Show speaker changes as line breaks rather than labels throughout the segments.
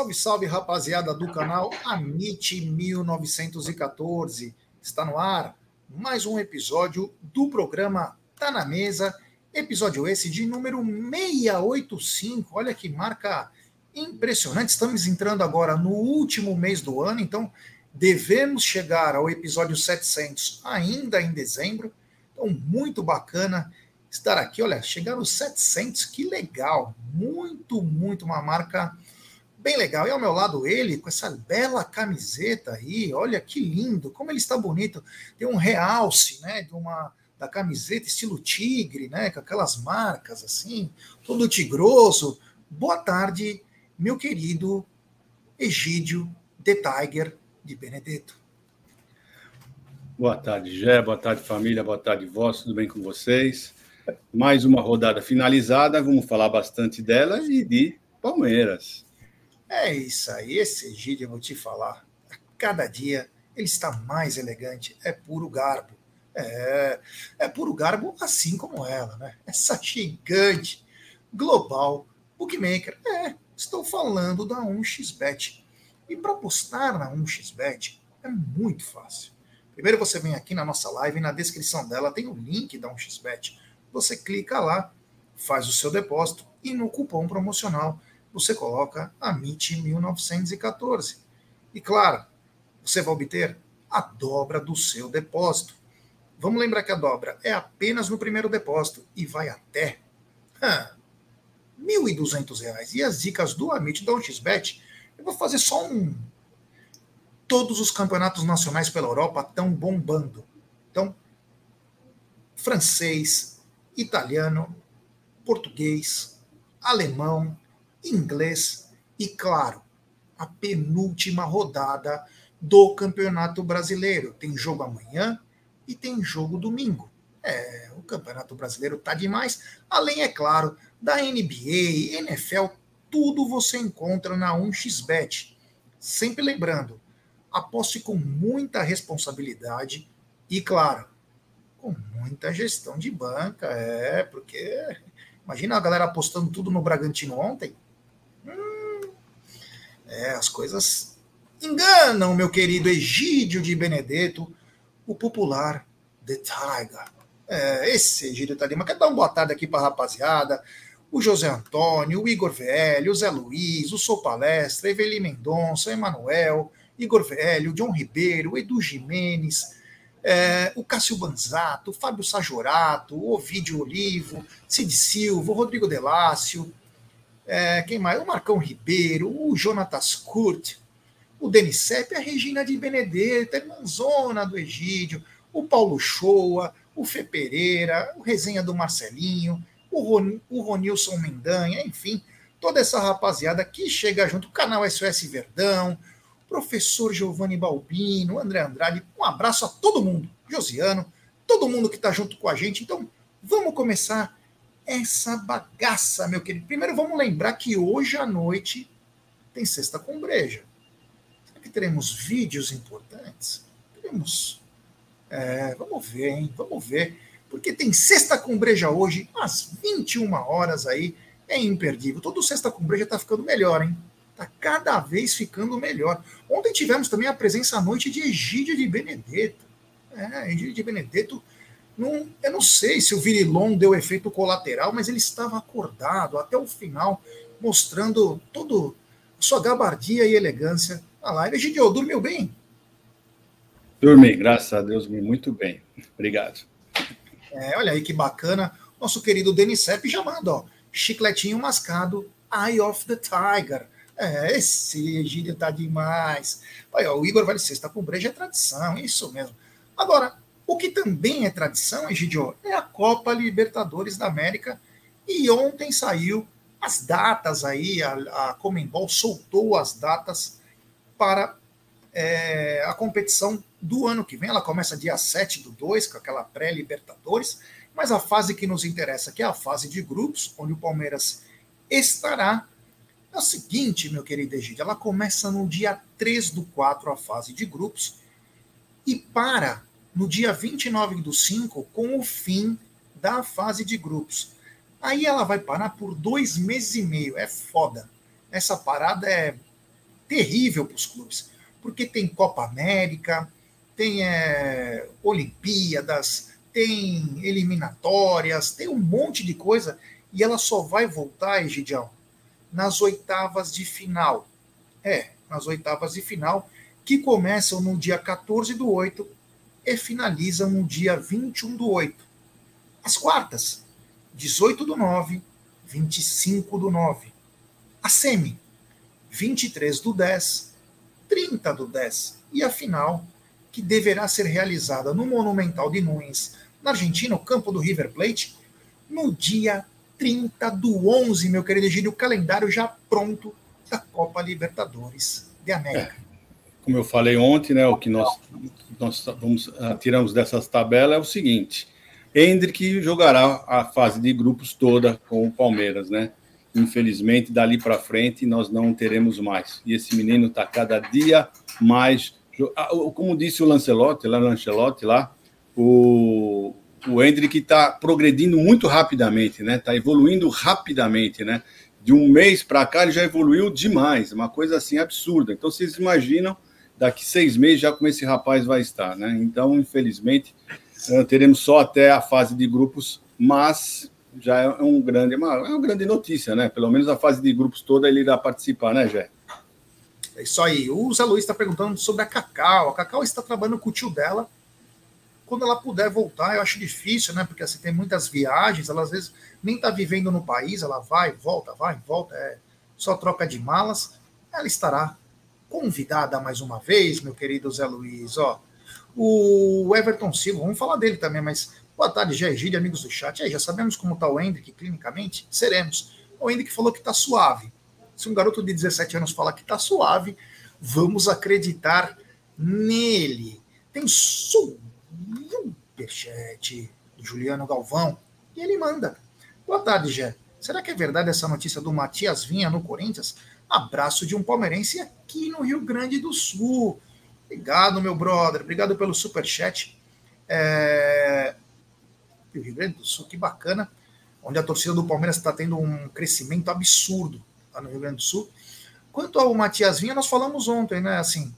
Salve, salve, rapaziada do canal Amit 1914. Está no ar mais um episódio do programa Tá na Mesa. Episódio esse de número 685. Olha que marca impressionante. Estamos entrando agora no último mês do ano, então devemos chegar ao episódio 700 ainda em dezembro. Então, muito bacana estar aqui. Olha, chegar aos 700, que legal. Muito, muito uma marca bem legal. E ao meu lado ele, com essa bela camiseta aí, olha que lindo, como ele está bonito. Tem um realce, né, de uma da camiseta estilo tigre, né, com aquelas marcas assim, todo tigroso. Boa tarde, meu querido Egídio The Tiger de Benedetto.
Boa tarde, Gé, boa tarde, família, boa tarde, vós, tudo bem com vocês? Mais uma rodada finalizada, vamos falar bastante dela e de Palmeiras.
É isso aí, esse Egídio, eu vou te falar. A cada dia ele está mais elegante, é puro garbo. É, é puro garbo, assim como ela, né? Essa gigante, global, bookmaker. É, estou falando da 1xBet. E para apostar na 1xBet é muito fácil. Primeiro você vem aqui na nossa live, na descrição dela tem o link da 1xBet. Você clica lá, faz o seu depósito e no cupom promocional você coloca a MIT 1914. E claro, você vai obter a dobra do seu depósito. Vamos lembrar que a dobra é apenas no primeiro depósito e vai até R$ 1.200. E as dicas do Amit da XBet, eu vou fazer só um. Todos os campeonatos nacionais pela Europa estão bombando. Então, francês, italiano, português, alemão, inglês e, claro, a penúltima rodada do Campeonato Brasileiro. Tem jogo amanhã e tem jogo domingo. É, o Campeonato Brasileiro tá demais. Além, é claro, da NBA, NFL, tudo você encontra na 1xBet. Sempre lembrando, aposte com muita responsabilidade e, claro, com muita gestão de banca. É, porque imagina a galera apostando tudo no Bragantino ontem. É, as coisas enganam, meu querido Egídio de Benedetto, o popular The Tiger. É, esse Egídio tá Lima. Quer dar uma boa tarde aqui para a rapaziada? O José Antônio, o Igor Velho, o Zé Luiz, o Sou Palestra, Eveli Mendonça, Emanuel, Igor Velho, John Ribeiro, Edu Jimenez, é, o Cássio Banzato, o Fábio Sajorato, o Ovidio Olivo, Cid Silva, o Rodrigo Delácio, é, quem mais? O Marcão Ribeiro, o Jonatas Kurt, o Denis Sepp, a Regina de Benedetto, a irmãzona do Egídio, o Paulo Shoa, o Fê Pereira, o Resenha do Marcelinho, o, Ron, o Ronilson Mendanha, enfim, toda essa rapaziada que chega junto, o canal SOS Verdão, o professor Giovanni Balbino, André Andrade, um abraço a todo mundo, Josiano, todo mundo que está junto com a gente. Então, vamos começar essa bagaça, meu querido. Primeiro, vamos lembrar que hoje à noite tem Sexta com Breja. Será que teremos vídeos importantes? Teremos. É, vamos ver, hein? Vamos ver. Porque tem Sexta com Breja hoje, às 21 horas aí. É imperdível. Todo Sexta com Breja tá ficando melhor, hein? Tá cada vez ficando melhor. Ontem tivemos também a presença à noite de Egídio de Benedetto. É, Egídio de Benedetto não, eu não sei se o Virilon deu efeito colateral, mas ele estava acordado até o final, mostrando todo sua gabardia e elegância na live. Egidio, dormiu bem?
Dormi, graças a Deus, muito bem. Obrigado.
É, olha aí que bacana. Nosso querido Denis Sepp já manda, ó, chicletinho mascado, Eye of the Tiger. É, esse Egídio tá demais. Olha, o Igor Vale Sexta com breja é tradição, isso mesmo. Agora, o que também é tradição, Egidio, é a Copa Libertadores da América. E ontem saiu as datas aí, a, a Comembol soltou as datas para é, a competição do ano que vem. Ela começa dia 7 do 2, com aquela pré-Libertadores, mas a fase que nos interessa, que é a fase de grupos, onde o Palmeiras estará, é o seguinte, meu querido Egídio, ela começa no dia 3 do 4, a fase de grupos, e para no dia 29 do 5 com o fim da fase de grupos. Aí ela vai parar por dois meses e meio. É foda. Essa parada é, terrível para os clubes, porque tem Copa América, tem é, Olimpíadas, tem eliminatórias, tem um monte de coisa, e ela só vai voltar, Egidião, nas oitavas de final. É, nas oitavas de final, que começam no dia 14 do 8 e finalizam no dia 21 do 8. As quartas, 18 do 9, 25 do 9. A semi, 23 do 10, 30 do 10. E a final, que deverá ser realizada no Monumental de Nunes, na Argentina, o campo do River Plate, no dia 30 do 11, meu querido Egílio, o calendário já pronto da Copa Libertadores de América. É,
como eu falei ontem, né, o que nós, nós vamos, uh, tiramos dessas tabelas é o seguinte: Hendrick jogará a fase de grupos toda com o Palmeiras, né? Infelizmente, dali para frente nós não teremos mais. E esse menino está cada dia mais. Ah, como disse o Lancelotti, lá, Lancelotti, lá o, o Hendrick está progredindo muito rapidamente, né? Está evoluindo rapidamente, né? De um mês para cá ele já evoluiu demais, uma coisa assim absurda. Então vocês imaginam daqui seis meses já como esse rapaz vai estar, né? Então, infelizmente, eh, teremos só até a fase de grupos, mas já é um grande, uma, é uma grande notícia, né? Pelo menos a fase de grupos toda ele irá participar, né, Jé?
É isso aí. O Zé Luiz está perguntando sobre a Cacau. A Cacau está trabalhando com o tio dela. Quando ela puder voltar, eu acho difícil, né? Porque assim, tem muitas viagens, ela às vezes nem está vivendo no país, ela vai, volta, vai, volta, é só troca de malas. Ela estará convidada mais uma vez, meu querido Zé Luiz. Ó, o Everton Silva, vamos falar dele também, mas boa tarde, Jair, amigos do chat. Já sabemos como está o Hendrick clinicamente? Seremos. O Hendrick falou que está suave. Se um garoto de 17 anos falar que está suave, vamos acreditar nele. Tem superchat do Juliano Galvão e ele manda. Boa tarde, Jé. Será que é verdade essa notícia do Matias Vinha no Corinthians? Abraço de um palmeirense aqui no Rio Grande do Sul. Obrigado, meu brother. Obrigado pelo super chat. É... Rio Grande do Sul, que bacana. Onde a torcida do Palmeiras está tendo um crescimento absurdo lá no Rio Grande do Sul. Quanto ao Matias Vinha, nós falamos ontem, né? Assim,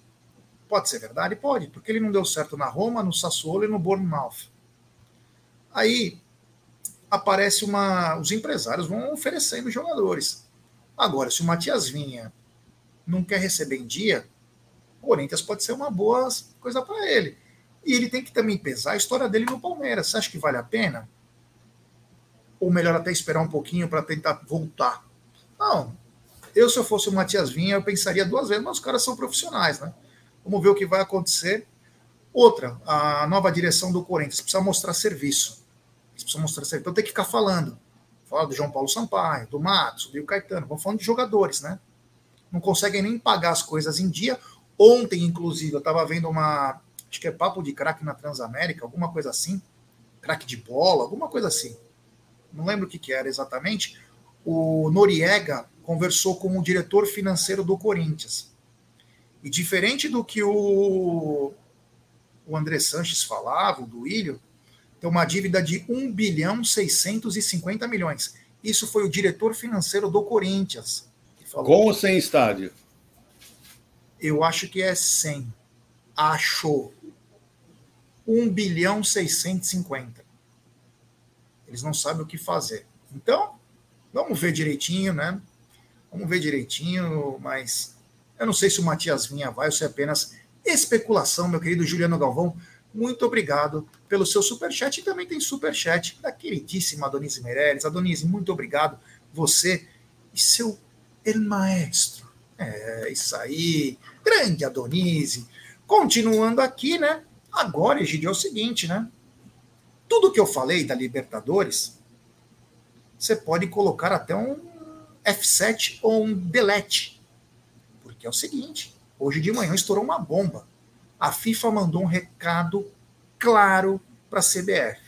pode ser verdade? Pode, porque ele não deu certo na Roma, no Sassuolo e no Bournemouth. Aí aparece uma. Os empresários vão oferecendo jogadores. Agora, se o Matias Vinha não quer receber em dia, o Corinthians pode ser uma boa coisa para ele. E ele tem que também pesar a história dele no Palmeiras. Você acha que vale a pena? Ou melhor até esperar um pouquinho para tentar voltar? Não. Eu, se eu fosse o Matias Vinha, eu pensaria duas vezes, mas os caras são profissionais, né? Vamos ver o que vai acontecer. Outra, a nova direção do Corinthians precisa mostrar serviço. Precisa mostrar serviço. Então tem que ficar falando. Fala do João Paulo Sampaio, do Matos, do Rio Caetano. Vamos falando de jogadores, né? Não conseguem nem pagar as coisas em dia. Ontem, inclusive, eu estava vendo uma. Acho que é papo de craque na Transamérica, alguma coisa assim. Craque de bola, alguma coisa assim. Não lembro o que, que era exatamente. O Noriega conversou com o diretor financeiro do Corinthians. E diferente do que o, o André Sanches falava, o do Ilho, tem uma dívida de 1 bilhão 650 milhões. Isso foi o diretor financeiro do Corinthians.
Com ou sem estádio?
Eu acho que é sem. Achou. 1 bilhão 650. Eles não sabem o que fazer. Então, vamos ver direitinho, né? Vamos ver direitinho, mas eu não sei se o Matias Vinha vai ou se é apenas especulação, meu querido Juliano Galvão muito obrigado pelo seu superchat. E também tem superchat da queridíssima Adonise Meirelles. Adonise, muito obrigado. Você e seu El Maestro. É, isso aí. Grande Adonise. Continuando aqui, né? Agora, Egidio, é o seguinte, né? Tudo que eu falei da Libertadores, você pode colocar até um F7 ou um delete. Porque é o seguinte, hoje de manhã estourou uma bomba a FIFA mandou um recado claro para a CBF.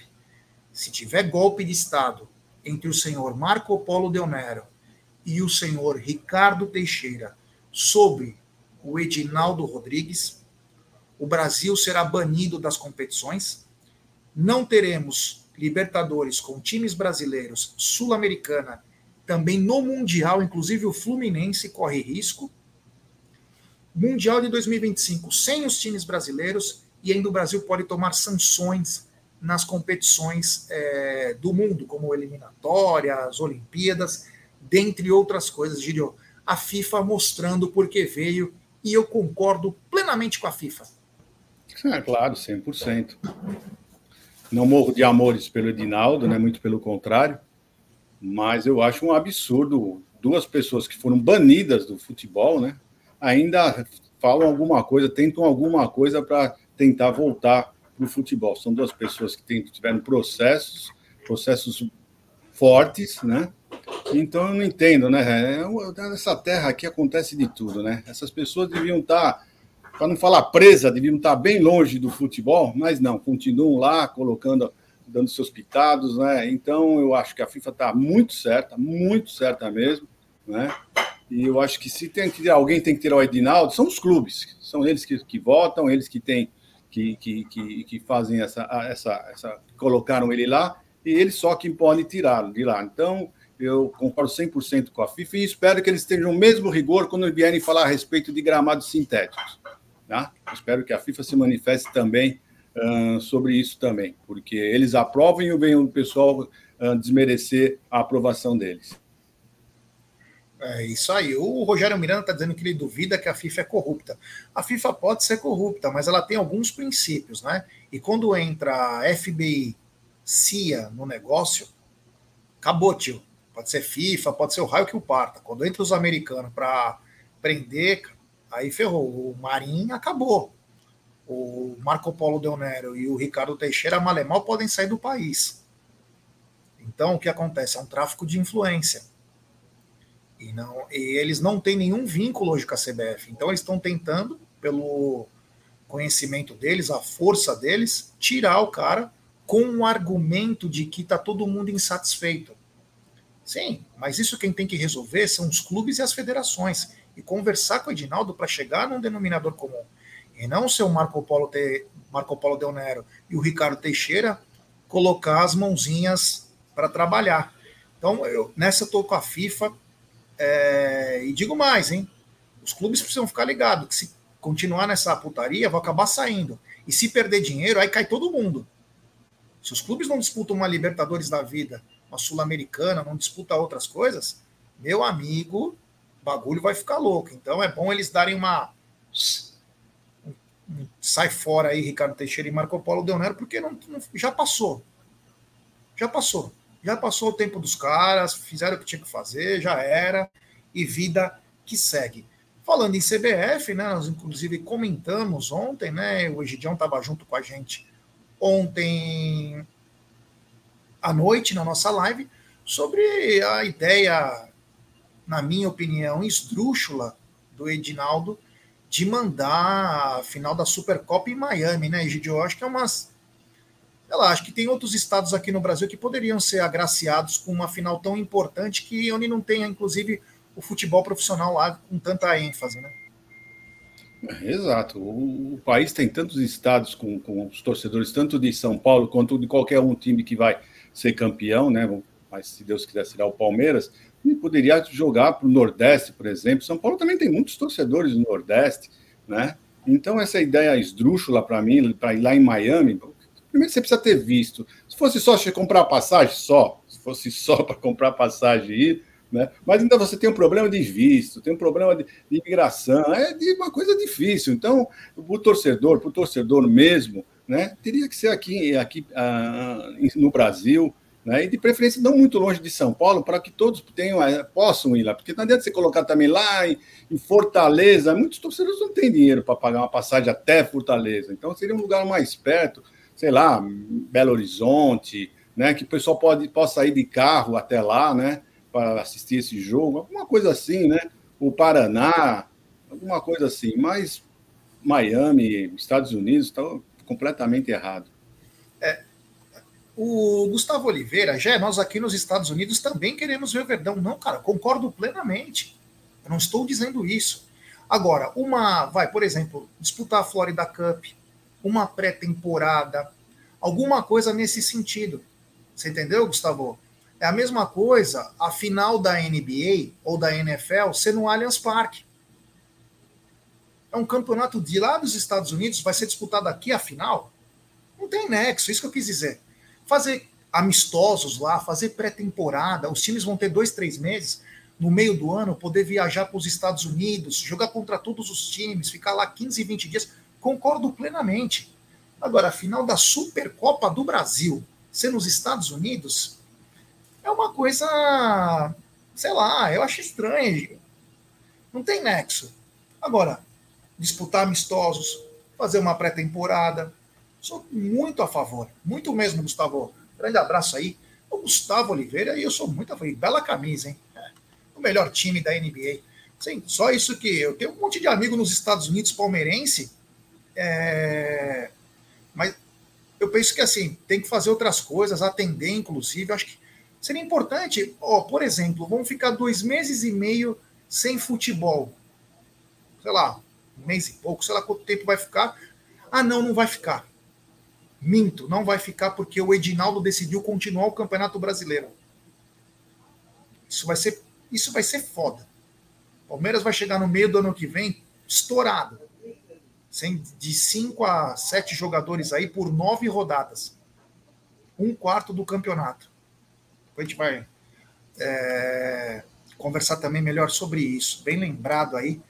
Se tiver golpe de Estado entre o senhor Marco Polo Del Nero e o senhor Ricardo Teixeira sobre o Edinaldo Rodrigues, o Brasil será banido das competições. Não teremos Libertadores com times brasileiros, Sul-Americana, também no Mundial, inclusive o Fluminense corre risco Mundial de 2025 sem os times brasileiros e ainda o Brasil pode tomar sanções nas competições é, do mundo, como eliminatórias, Olimpíadas, dentre outras coisas, Gírio. A FIFA mostrando por que veio e eu concordo plenamente com a FIFA.
É claro, 100%. Não morro de amores pelo Edinaldo, né? muito pelo contrário, mas eu acho um absurdo duas pessoas que foram banidas do futebol, né? Ainda falam alguma coisa, tentam alguma coisa para tentar voltar para o futebol. São duas pessoas que tiveram processos, processos fortes, né? Então eu não entendo, né? Nessa terra aqui acontece de tudo, né? Essas pessoas deviam estar, tá, para não falar presa, deviam estar tá bem longe do futebol, mas não, continuam lá colocando, dando seus pitados, né? Então eu acho que a FIFA está muito certa, muito certa mesmo, né? E eu acho que se tem que alguém tem que tirar o Edinaldo, são os clubes, são eles que, que votam, eles que têm que, que, que, que fazem essa, essa, essa, colocaram ele lá, e eles só que podem tirá-lo de lá. Então, eu concordo 100% com a FIFA e espero que eles tenham o mesmo rigor quando vierem falar a respeito de gramados sintéticos. Tá? Espero que a FIFA se manifeste também uh, sobre isso também, porque eles aprovam e vem o pessoal uh, desmerecer a aprovação deles.
É isso aí. O Rogério Miranda está dizendo que ele duvida que a FIFA é corrupta. A FIFA pode ser corrupta, mas ela tem alguns princípios, né? E quando entra a FBI, CIA no negócio, acabou, tio. Pode ser FIFA, pode ser o raio que o parta. Quando entra os americanos para prender, aí ferrou. O Marinho acabou. O Marco Polo Del Nero e o Ricardo Teixeira, mal podem sair do país. Então, o que acontece? É um tráfico de influência e, não, e eles não têm nenhum vínculo hoje com a CBF. Então eles estão tentando, pelo conhecimento deles, a força deles, tirar o cara com o argumento de que está todo mundo insatisfeito. Sim, mas isso quem tem que resolver são os clubes e as federações. E conversar com o Edinaldo para chegar num denominador comum. E não o seu Marco Polo, Te, Marco Polo Del Nero e o Ricardo Teixeira colocar as mãozinhas para trabalhar. Então, eu, nessa eu estou com a FIFA, é, e digo mais, hein? Os clubes precisam ficar ligados que se continuar nessa putaria, vão acabar saindo. E se perder dinheiro, aí cai todo mundo. Se os clubes não disputam uma Libertadores da vida, uma Sul-Americana, não disputam outras coisas, meu amigo, o bagulho vai ficar louco. Então é bom eles darem uma. Sai fora aí, Ricardo Teixeira e Marco Polo Deonero, porque não, não, já passou. Já passou já passou o tempo dos caras, fizeram o que tinha que fazer, já era, e vida que segue. Falando em CBF, né, nós inclusive comentamos ontem, né, o Egidião estava junto com a gente ontem à noite na nossa live, sobre a ideia, na minha opinião, esdrúxula do Edinaldo de mandar a final da Supercopa em Miami, né, Egidio? Eu acho que é umas lá, acho que tem outros estados aqui no Brasil que poderiam ser agraciados com uma final tão importante que onde não tenha, inclusive, o futebol profissional lá com tanta ênfase, né?
Exato. O, o país tem tantos estados com, com, os torcedores, tanto de São Paulo quanto de qualquer um time que vai ser campeão, né? Mas se Deus quiser será o Palmeiras, e poderia jogar para o Nordeste, por exemplo. São Paulo também tem muitos torcedores no Nordeste, né? Então, essa ideia esdrúxula para mim, para ir lá em Miami, Primeiro você precisa ter visto. Se fosse só comprar passagem, só. Se fosse só para comprar passagem e né? Mas ainda você tem um problema de visto, tem um problema de, de imigração, é de uma coisa difícil. Então, o torcedor, para o torcedor mesmo, né, teria que ser aqui, aqui ah, no Brasil, né, e de preferência não muito longe de São Paulo, para que todos tenham, eh, possam ir lá, porque não adianta você colocar também lá em, em Fortaleza, muitos torcedores não têm dinheiro para pagar uma passagem até Fortaleza, então seria um lugar mais perto, sei lá, Belo Horizonte, né? Que o pessoal pode, possa ir de carro até lá, né? Para assistir esse jogo, alguma coisa assim, né? O Paraná, alguma coisa assim. Mas Miami, Estados Unidos, estão completamente errado.
É, o Gustavo Oliveira, já nós aqui nos Estados Unidos também queremos ver o Verdão. Não, cara, concordo plenamente. Eu não estou dizendo isso. Agora, uma, vai, por exemplo, disputar a Florida Cup, uma pré-temporada, alguma coisa nesse sentido. Você entendeu, Gustavo? É a mesma coisa a final da NBA ou da NFL ser no Allianz Parque. É um campeonato de lá dos Estados Unidos, vai ser disputado aqui a final? Não tem nexo, isso que eu quis dizer. Fazer amistosos lá, fazer pré-temporada, os times vão ter dois, três meses no meio do ano, poder viajar para os Estados Unidos, jogar contra todos os times, ficar lá 15, 20 dias. Concordo plenamente. Agora, a final da Supercopa do Brasil ser nos Estados Unidos é uma coisa, sei lá, eu acho estranho. Não tem nexo. Agora, disputar amistosos, fazer uma pré-temporada, sou muito a favor, muito mesmo, Gustavo. Grande abraço aí. O Gustavo Oliveira, e eu sou muito a favor. Bela camisa, hein? É, o melhor time da NBA. Sim, só isso que eu tenho um monte de amigo nos Estados Unidos palmeirense, é... mas eu penso que assim tem que fazer outras coisas, atender, inclusive. Acho que seria importante, ó, por exemplo, vamos ficar dois meses e meio sem futebol. Sei lá, um mês e pouco, sei lá quanto tempo vai ficar. Ah, não, não vai ficar. Minto, não vai ficar porque o Edinaldo decidiu continuar o Campeonato Brasileiro. Isso vai ser, isso vai ser foda. Palmeiras vai chegar no meio do ano que vem estourado. De cinco a sete jogadores aí por nove rodadas. Um quarto do campeonato. Depois a gente vai é, conversar também melhor sobre isso. Bem lembrado aí.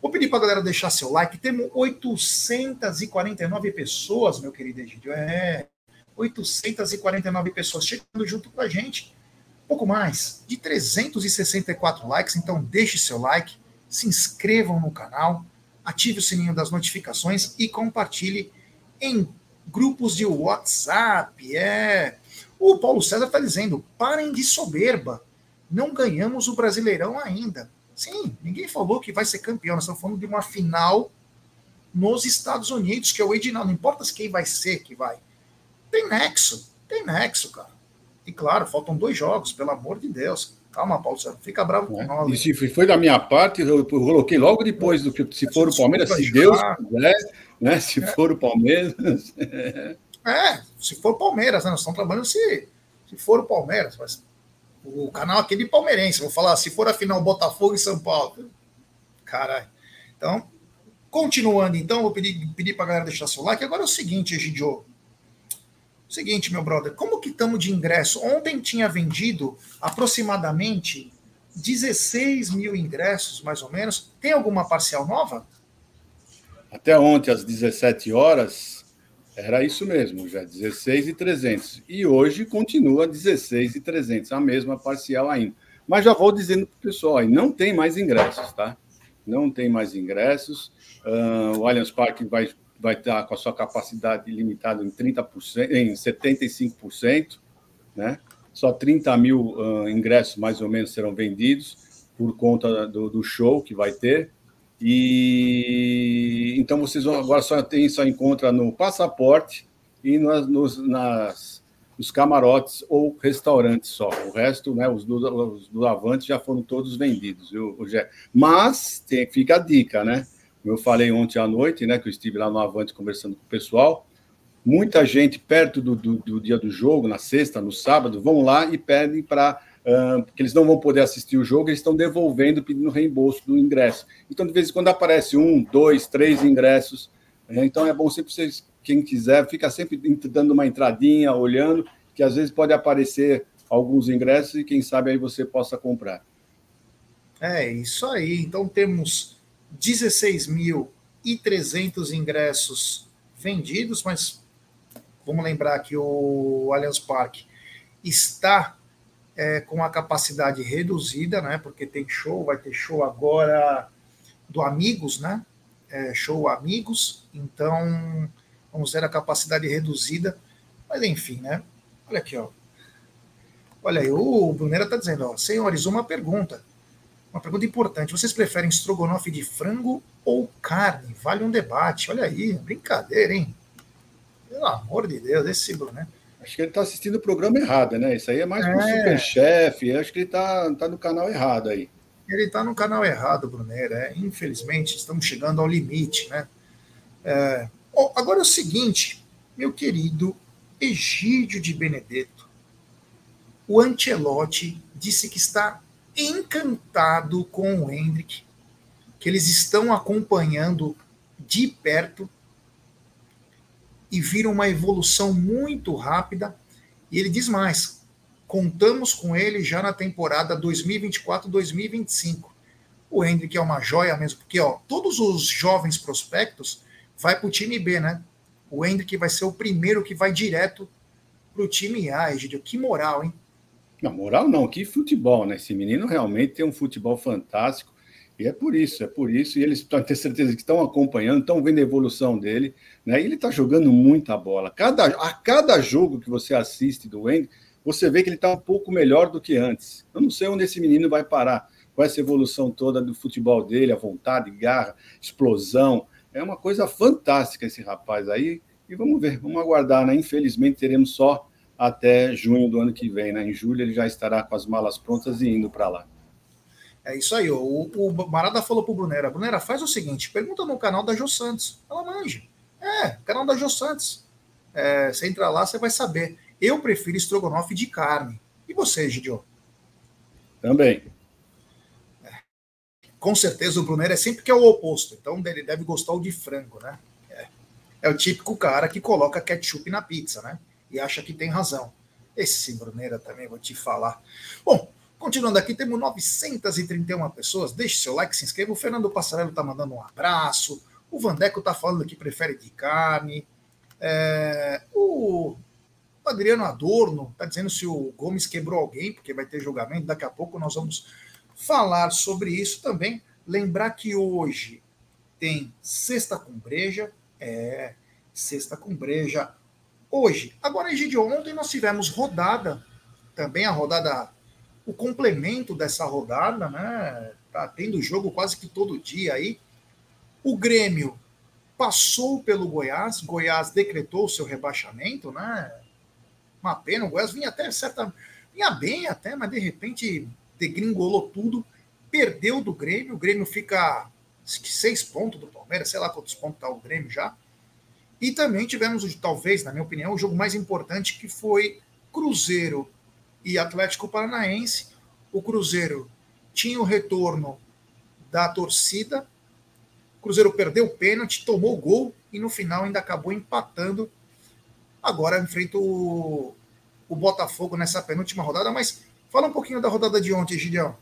Vou pedir para a galera deixar seu like. Temos 849 pessoas, meu querido Egídio. É, 849 pessoas chegando junto com a gente. Pouco mais de 364 likes. Então, deixe seu like, se inscrevam no canal, ative o sininho das notificações e compartilhe em grupos de WhatsApp. É. O Paulo César está dizendo: parem de soberba. Não ganhamos o Brasileirão ainda. Sim, ninguém falou que vai ser campeão. Nós estamos falando de uma final nos Estados Unidos, que é o Edinaldo. Não importa quem vai ser que vai. Tem nexo, tem nexo, cara. E claro, faltam dois jogos, pelo amor de Deus. Calma, Paulo, você fica bravo com
é,
nós.
E se foi da minha parte, eu coloquei logo depois do que se for o Palmeiras, se Deus quiser, né? Se é. for o Palmeiras.
é, se for o Palmeiras, né? Nós estamos trabalhando se, se for o Palmeiras, mas o canal aqui de palmeirense. Vou falar, se for a final Botafogo e São Paulo. Caralho. Então, continuando, então, vou pedir, pedir para a galera deixar seu like. Agora é o seguinte, Egidio. Seguinte, meu brother, como que estamos de ingresso? Ontem tinha vendido aproximadamente 16 mil ingressos, mais ou menos. Tem alguma parcial nova?
Até ontem, às 17 horas, era isso mesmo, já 16 e 300. E hoje continua 16 e 300, a mesma parcial ainda. Mas já vou dizendo para o pessoal, não tem mais ingressos, tá? Não tem mais ingressos. Uh, o Allianz Parque vai, vai estar com a sua capacidade limitada em 30%, em 75%, né? Só 30 mil uh, ingressos, mais ou menos, serão vendidos por conta do, do show que vai ter. E então vocês vão, agora só tem só encontra no passaporte e nas, nos, nas, nos camarotes ou restaurantes só. O resto, né, os do, os do Avante já foram todos vendidos, viu, Gé? Mas tem, fica a dica, né? Eu falei ontem à noite, né, que eu estive lá no Avante conversando com o pessoal. Muita gente perto do, do, do dia do jogo, na sexta, no sábado, vão lá e pedem para uh, porque eles não vão poder assistir o jogo, eles estão devolvendo, pedindo reembolso do ingresso. Então, de vez em quando aparece um, dois, três ingressos. Né? Então, é bom sempre vocês, quem quiser, fica sempre dando uma entradinha, olhando, que às vezes pode aparecer alguns ingressos e quem sabe aí você possa comprar.
É isso aí. Então temos 16.300 ingressos vendidos, mas vamos lembrar que o Allianz Parque está é, com a capacidade reduzida, né? Porque tem show, vai ter show agora do Amigos, né? É, show Amigos, então vamos ter a capacidade reduzida, mas enfim, né? Olha aqui, ó. Olha aí, o Brunera está dizendo, ó, senhores, uma pergunta. Uma pergunta importante. Vocês preferem estrogonofe de frango ou carne? Vale um debate. Olha aí, brincadeira, hein? Pelo amor de Deus, esse Brunera.
Acho que ele está assistindo o programa errado, né? Isso aí é mais é. para o Superchef. Acho que ele está tá no canal errado aí.
Ele está no canal errado, Brunera. É, infelizmente, estamos chegando ao limite, né? É, agora é o seguinte, meu querido Egídio de Benedetto. O Ancelotti disse que está encantado com o Hendrick, que eles estão acompanhando de perto e viram uma evolução muito rápida. E ele diz mais: contamos com ele já na temporada 2024-2025. O Hendrick é uma joia mesmo, porque ó, todos os jovens prospectos vai para o time B, né? O Hendrick vai ser o primeiro que vai direto para o time A, Egidio. Que moral, hein?
Não, moral não, que futebol, né? Esse menino realmente tem um futebol fantástico. E é por isso, é por isso. E eles ter certeza que estão acompanhando, estão vendo a evolução dele. Né? E ele está jogando muita bola. Cada, a cada jogo que você assiste do Wendy, você vê que ele está um pouco melhor do que antes. Eu não sei onde esse menino vai parar com essa evolução toda do futebol dele, a vontade, garra, explosão. É uma coisa fantástica esse rapaz aí. E vamos ver, vamos aguardar, né? Infelizmente teremos só até junho do ano que vem, né? Em julho ele já estará com as malas prontas e indo para lá.
É isso aí. O, o Marada falou pro Brunera: Brunera, faz o seguinte: pergunta no canal da Jô Santos. Ela manja. É, canal da Jô Santos. É, você entra lá, você vai saber. Eu prefiro estrogonofe de carne. E você, Gidio?
Também.
É. Com certeza o Brunera é sempre que é o oposto. Então ele deve gostar o de frango, né? É. é o típico cara que coloca ketchup na pizza, né? E acha que tem razão. Esse Brunera também, vou te falar. Bom, Continuando aqui, temos 931 pessoas. Deixe seu like, se inscreva. O Fernando Passarello está mandando um abraço. O Vandeco está falando que prefere de carne. É, o Adriano Adorno está dizendo se o Gomes quebrou alguém, porque vai ter julgamento. Daqui a pouco nós vamos falar sobre isso também. Lembrar que hoje tem sexta com breja. É, sexta com breja. Hoje. Agora, de ontem nós tivemos rodada. Também a rodada o complemento dessa rodada, né? Tá tendo jogo quase que todo dia aí. O Grêmio passou pelo Goiás, Goiás decretou o seu rebaixamento, né? Uma pena, o Goiás vinha até certa. vinha bem até, mas de repente degringolou tudo, perdeu do Grêmio, o Grêmio fica seis pontos do Palmeiras, sei lá quantos pontos está o Grêmio já. E também tivemos, talvez, na minha opinião, o jogo mais importante que foi Cruzeiro e Atlético Paranaense. O Cruzeiro tinha o retorno da torcida. O Cruzeiro perdeu o pênalti, tomou o gol e no final ainda acabou empatando. Agora enfrenta o, o Botafogo nessa penúltima rodada. Mas fala um pouquinho da rodada de ontem, Gideão.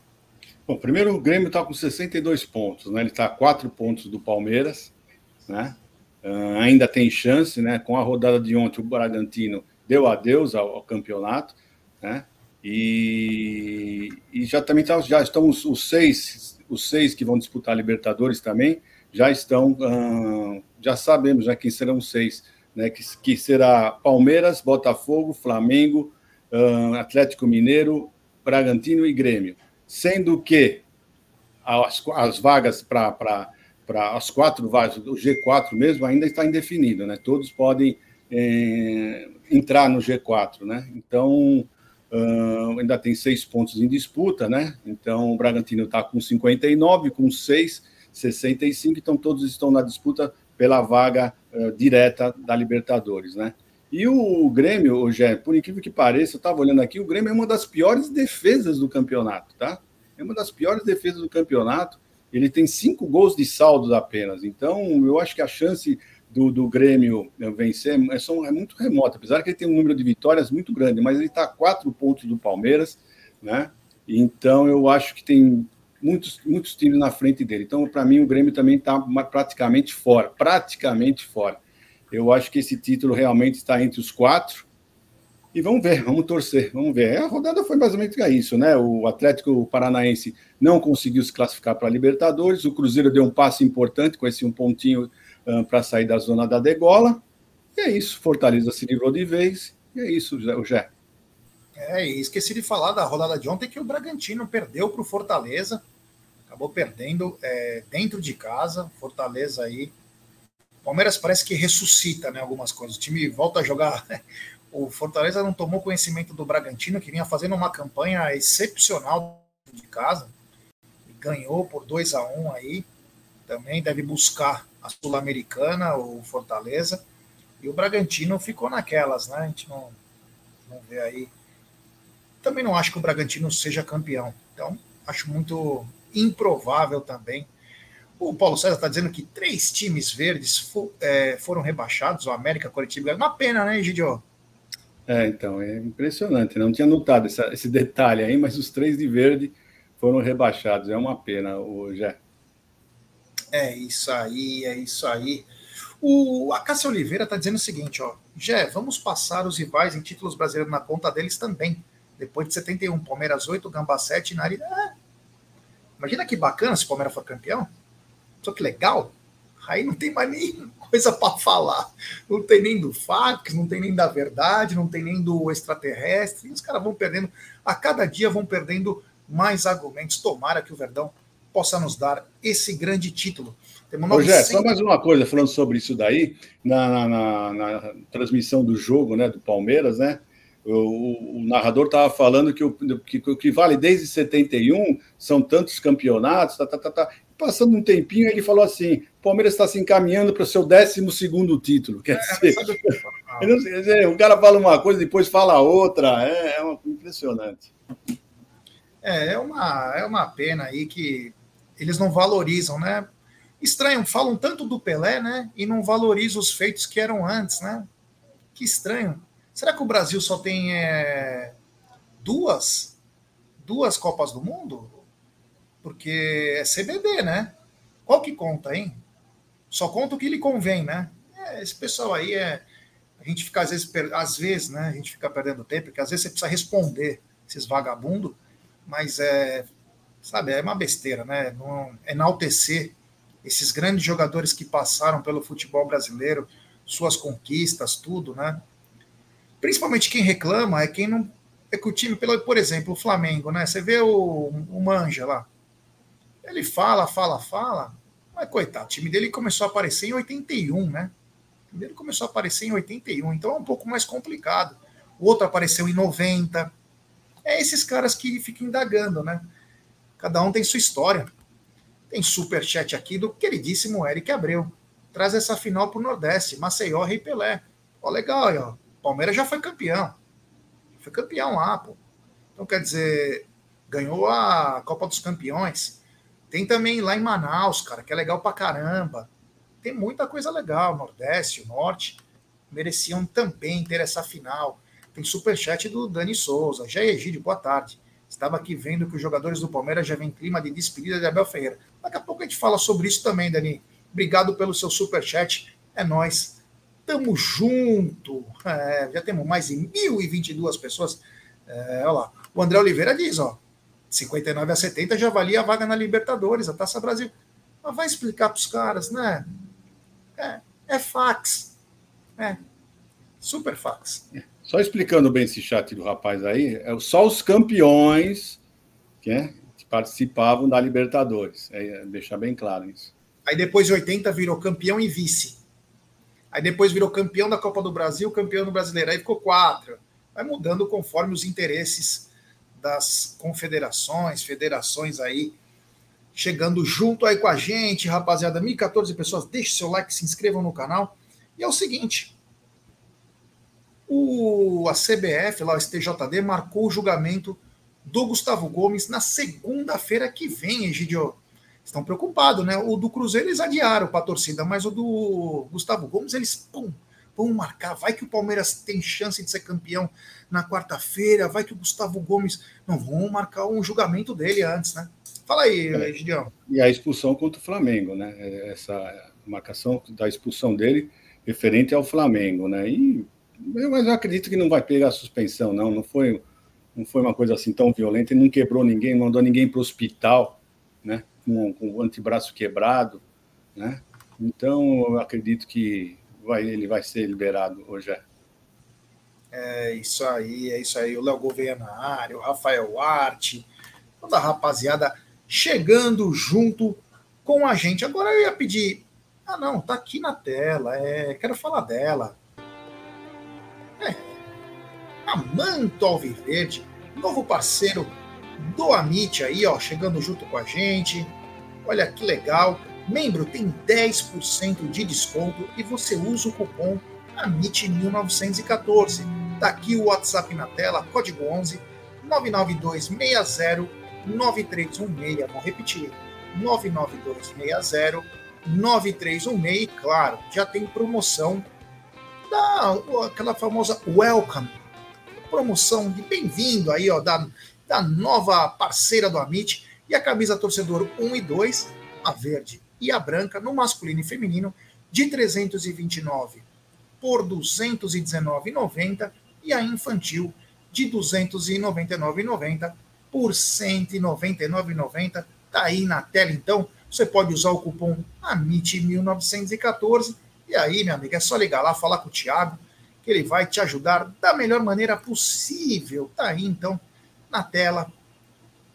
Bom, primeiro o Grêmio está com 62 pontos, né? Ele está a 4 pontos do Palmeiras, né? Uh, ainda tem chance, né? Com a rodada de ontem, o Bragantino deu adeus ao, ao campeonato, né? E, e já também tá, já estão os, os, seis, os seis que vão disputar a Libertadores também, já estão, uh, já sabemos já quem serão os seis, né? Que, que será Palmeiras, Botafogo, Flamengo, uh, Atlético Mineiro, Bragantino e Grêmio. Sendo que as, as vagas para para as quatro vagas, o G4 mesmo ainda está indefinido, né? Todos podem é, entrar no G4, né? Então Uh, ainda tem seis pontos em disputa, né? Então o Bragantino está com 59, com 6, 65, então todos estão na disputa pela vaga uh, direta da Libertadores, né? E o Grêmio, Gé, por incrível que pareça, eu estava olhando aqui, o Grêmio é uma das piores defesas do campeonato, tá? É uma das piores defesas do campeonato. Ele tem cinco gols de saldo apenas. Então, eu acho que a chance do, do Grêmio vencer é, é muito remota, apesar que ele tem um número de vitórias muito grande, mas ele está a quatro pontos do Palmeiras, né? Então eu acho que tem muitos, muitos times na frente dele. Então, para mim, o Grêmio também está praticamente fora, praticamente fora. Eu acho que esse título realmente está entre os quatro. E vamos ver, vamos torcer, vamos ver. A rodada foi basicamente isso, né? O Atlético Paranaense não conseguiu se classificar para a Libertadores, o Cruzeiro deu um passo importante com esse um pontinho para sair da zona da degola. E é isso, Fortaleza se livrou de vez. E é isso, o Jé.
É, e esqueci de falar da rodada de ontem que o Bragantino perdeu para o Fortaleza. Acabou perdendo é, dentro de casa. Fortaleza aí. Palmeiras parece que ressuscita né, algumas coisas. O time volta a jogar. O Fortaleza não tomou conhecimento do Bragantino, que vinha fazendo uma campanha excepcional de casa. Ganhou por 2 a 1 um aí. Também deve buscar a Sul-Americana, o Fortaleza, e o Bragantino ficou naquelas, né? A gente não, não vê aí. Também não acho que o Bragantino seja campeão, então acho muito improvável também. O Paulo César está dizendo que três times verdes é, foram rebaixados, o América, Curitiba. É uma pena, né, Gidio?
É, então, é impressionante. Não tinha notado essa, esse detalhe aí, mas os três de verde foram rebaixados. É uma pena, o Jé.
É isso aí, é isso aí. O, a Cássia Oliveira está dizendo o seguinte, ó. Jé, vamos passar os rivais em títulos brasileiros na conta deles também. Depois de 71, Palmeiras 8, Gamba 7, Nari. É. Imagina que bacana se o Palmeiras for campeão. Só que legal. Aí não tem mais nem coisa para falar. Não tem nem do fax, não tem nem da verdade, não tem nem do extraterrestre. E os caras vão perdendo, a cada dia vão perdendo mais argumentos. Tomara que o Verdão possa nos dar esse grande título.
Temos 900... só mais uma coisa falando sobre isso daí, na, na, na transmissão do jogo né, do Palmeiras, né? O, o narrador estava falando que o que, que, vale desde 71 são tantos campeonatos, tá, tá, tá, tá. Passando um tempinho, ele falou assim: o Palmeiras está se encaminhando para o seu 12 título. Quer é, dizer, o cara fala uma coisa, depois fala outra. É, é uma, impressionante.
É, é uma, é uma pena aí que eles não valorizam, né? Estranho, falam tanto do Pelé, né? E não valorizam os feitos que eram antes, né? Que estranho. Será que o Brasil só tem é, duas, duas Copas do Mundo? Porque é CBD, né? Qual que conta, hein? Só conta o que lhe convém, né? É, esse pessoal aí é. A gente fica, às vezes, às vezes, né? A gente fica perdendo tempo, porque às vezes você precisa responder esses vagabundos, mas é. Sabe, é uma besteira, né? Não, enaltecer esses grandes jogadores que passaram pelo futebol brasileiro, suas conquistas, tudo, né? Principalmente quem reclama é quem não. É que o time, pelo, por exemplo, o Flamengo, né? Você vê o, o Manja lá. Ele fala, fala, fala, mas coitado, o time dele começou a aparecer em 81, né? O time dele começou a aparecer em 81, então é um pouco mais complicado. O outro apareceu em 90. É esses caras que ficam indagando, né? Cada um tem sua história. Tem super chat aqui do queridíssimo Eric Abreu. Traz essa final pro Nordeste, Maceió, Rei Pelé. Ó, legal aí, ó. Palmeiras já foi campeão. Foi campeão lá, pô. Então, quer dizer, ganhou a Copa dos Campeões. Tem também lá em Manaus, cara, que é legal pra caramba. Tem muita coisa legal, Nordeste, Norte. Mereciam também ter essa final. Tem superchat do Dani Souza. Já Egídio, boa tarde. Estava aqui vendo que os jogadores do Palmeiras já vem clima de despedida de Abel Ferreira. Daqui a pouco a gente fala sobre isso também, Dani. Obrigado pelo seu superchat. É nós. Tamo junto. É, já temos mais de 1.022 pessoas. É, olha lá. O André Oliveira diz, ó, 59 a 70 já valia a vaga na Libertadores, a Taça Brasil. Mas vai explicar para os caras, né? É, é fax. É. Super fax.
Só explicando bem esse chat do rapaz aí, é só os campeões que, que participavam da Libertadores. É, deixar bem claro isso.
Aí depois de 80 virou campeão e vice. Aí depois virou campeão da Copa do Brasil, campeão do Brasileiro. Aí ficou quatro. Vai mudando conforme os interesses das confederações, federações aí, chegando junto aí com a gente, rapaziada. 1.014 pessoas, deixe seu like, se inscrevam no canal. E é o seguinte: o, a CBF, lá o STJD, marcou o julgamento do Gustavo Gomes na segunda-feira que vem, Egidio estão preocupados, né? O do Cruzeiro eles adiaram para a torcida, mas o do Gustavo Gomes eles pum, vão marcar. Vai que o Palmeiras tem chance de ser campeão na quarta-feira, vai que o Gustavo Gomes. Não vão marcar um julgamento dele antes, né? Fala aí, é. Gideão.
E a expulsão contra o Flamengo, né? Essa marcação da expulsão dele referente ao Flamengo, né? E mas eu acredito que não vai pegar a suspensão, não. Não foi, não foi uma coisa assim tão violenta. Ele não quebrou ninguém, não mandou ninguém para o hospital, né? com, com o antebraço quebrado, né? Então, eu acredito que vai, ele vai ser liberado hoje. É.
isso aí, é isso aí. O Léo Gouveia na área, o Rafael Arte, toda a rapaziada chegando junto com a gente. Agora eu ia pedir. Ah, não, tá aqui na tela. É, quero falar dela. É. A Manto Alviverde, novo parceiro do Amit aí, ó, chegando junto com a gente. Olha que legal. Membro tem 10% de desconto e você usa o cupom AMIT1914. Tá aqui o WhatsApp na tela, código 11 99260 9316. Vou repetir. 99260 9316. E claro, já tem promoção da aquela famosa Welcome, promoção de bem-vindo aí, ó, da, da nova parceira do Amit. E a camisa torcedor 1 e 2, a verde e a branca, no masculino e feminino, de 329 por 219,90 e a infantil de 299,90 por 199,90. Tá aí na tela então. Você pode usar o cupom AMIT1914 e aí, minha amiga, é só ligar lá, falar com o Thiago, que ele vai te ajudar da melhor maneira possível. Tá aí então na tela.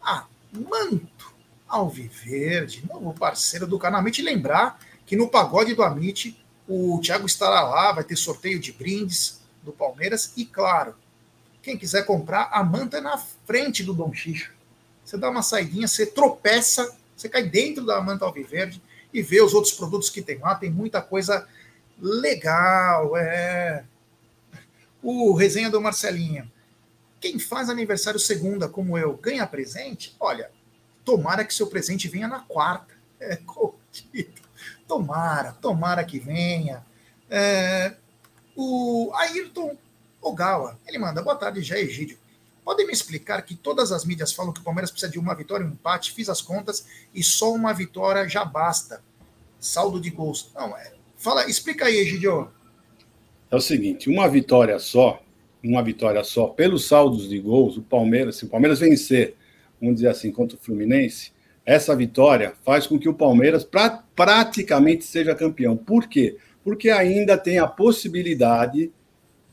Ah, manto Alviverde, novo parceiro do canal. Amit lembrar que no pagode do Amit o Thiago estará lá, vai ter sorteio de brindes do Palmeiras e, claro, quem quiser comprar, a manta é na frente do Dom Xixo. Você dá uma saidinha, você tropeça, você cai dentro da manta alviverde e vê os outros produtos que tem lá. Tem muita coisa legal, é. O resenha do Marcelinho. Quem faz aniversário segunda, como eu, ganha presente? Olha, tomara que seu presente venha na quarta. É. Tomara, tomara que venha. É, o Ayrton Ogawa, ele manda, boa tarde, já Egídio. Podem me explicar que todas as mídias falam que o Palmeiras precisa de uma vitória e um empate, fiz as contas e só uma vitória já basta. Saldo de gols. Não, é. Fala, explica aí, Egidio.
É o seguinte, uma vitória só, uma vitória só, pelos saldos de gols, o Palmeiras, se o Palmeiras vencer, vamos dizer assim, contra o Fluminense, essa vitória faz com que o Palmeiras pra, praticamente seja campeão. Por quê? Porque ainda tem a possibilidade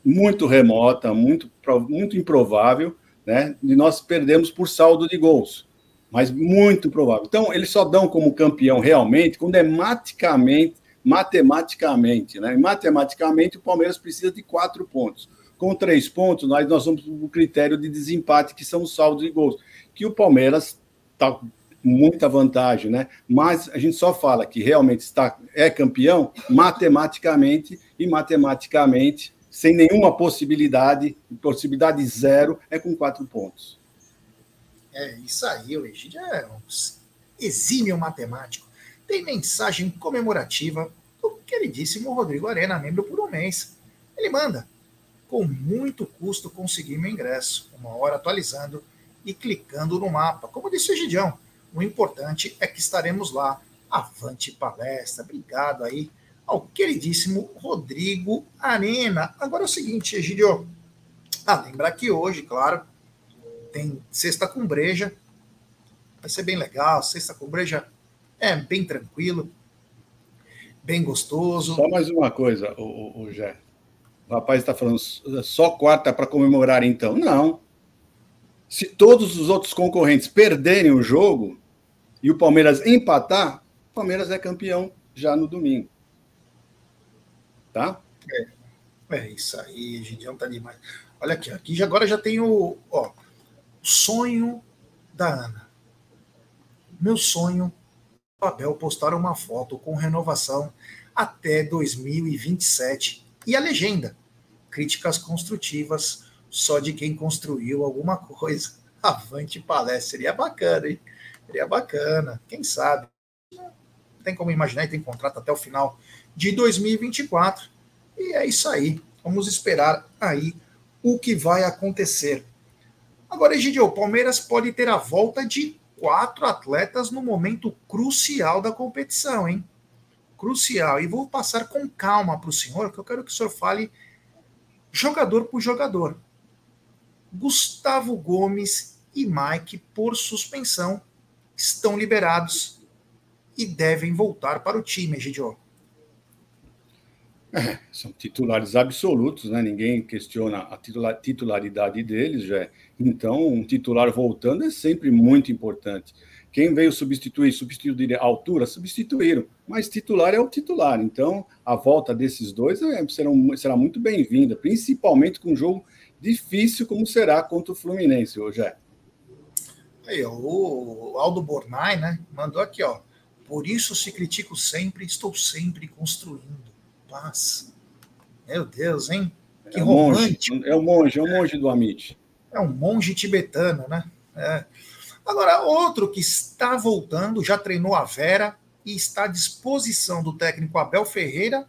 muito remota, muito, muito improvável, né, de nós perdermos por saldo de gols. Mas muito provável. Então, eles só dão como campeão realmente quando é matematicamente, matematicamente, né? E matematicamente, o Palmeiras precisa de quatro pontos. Com três pontos, nós, nós vamos para o critério de desempate, que são os saldos de gols. Que o Palmeiras está muita vantagem, né? Mas a gente só fala que realmente está é campeão matematicamente e matematicamente sem nenhuma possibilidade, possibilidade zero, é com quatro pontos.
É isso aí, o Egídio é um exímio matemático. Tem mensagem comemorativa do queridíssimo Rodrigo Arena, membro por um mês. Ele manda. Com muito custo consegui meu ingresso, uma hora atualizando e clicando no mapa. Como disse o Gidião, o importante é que estaremos lá. Avante palestra. Obrigado aí ao queridíssimo Rodrigo Arena. Agora é o seguinte, Egidio. Ah, lembrar que hoje, claro, tem sexta com breja. Vai ser bem legal. Sexta com breja é bem tranquilo, bem gostoso.
Só mais uma coisa, o, o, o Jé. O rapaz está falando só quarta para comemorar, então. Não. Se todos os outros concorrentes perderem o jogo, e o Palmeiras empatar, o Palmeiras é campeão já no domingo. Tá?
É, é isso aí, Gideão tá demais. Olha aqui, aqui agora já tem o, ó, sonho da Ana. Meu sonho, Abel postar uma foto com renovação até 2027 e a legenda: críticas construtivas só de quem construiu alguma coisa. Avante palestra, seria bacana, hein? Seria bacana, quem sabe. Tem como imaginar, tem contrato até o final de 2024. E é isso aí. Vamos esperar aí o que vai acontecer. Agora, Egidio, o Palmeiras pode ter a volta de quatro atletas no momento crucial da competição, hein? Crucial. E vou passar com calma para o senhor, que eu quero que o senhor fale jogador por jogador. Gustavo Gomes e Mike por suspensão estão liberados e devem voltar para o time, Egidio.
É, são titulares absolutos, né? ninguém questiona a titularidade deles. Já. Então, um titular voltando é sempre muito importante. Quem veio substituir, substituir a altura, substituíram, mas titular é o titular. Então, a volta desses dois é, será, será muito bem-vinda, principalmente com um jogo difícil como será contra o Fluminense hoje. É.
Aí, o Aldo Bornai, né, mandou aqui, ó. Por isso se critico sempre, estou sempre construindo. Paz. Meu Deus, hein?
Que é romântico. Monge, é o monge, é o monge do Amit.
É um monge tibetano, né? É. Agora, outro que está voltando, já treinou a Vera e está à disposição do técnico Abel Ferreira,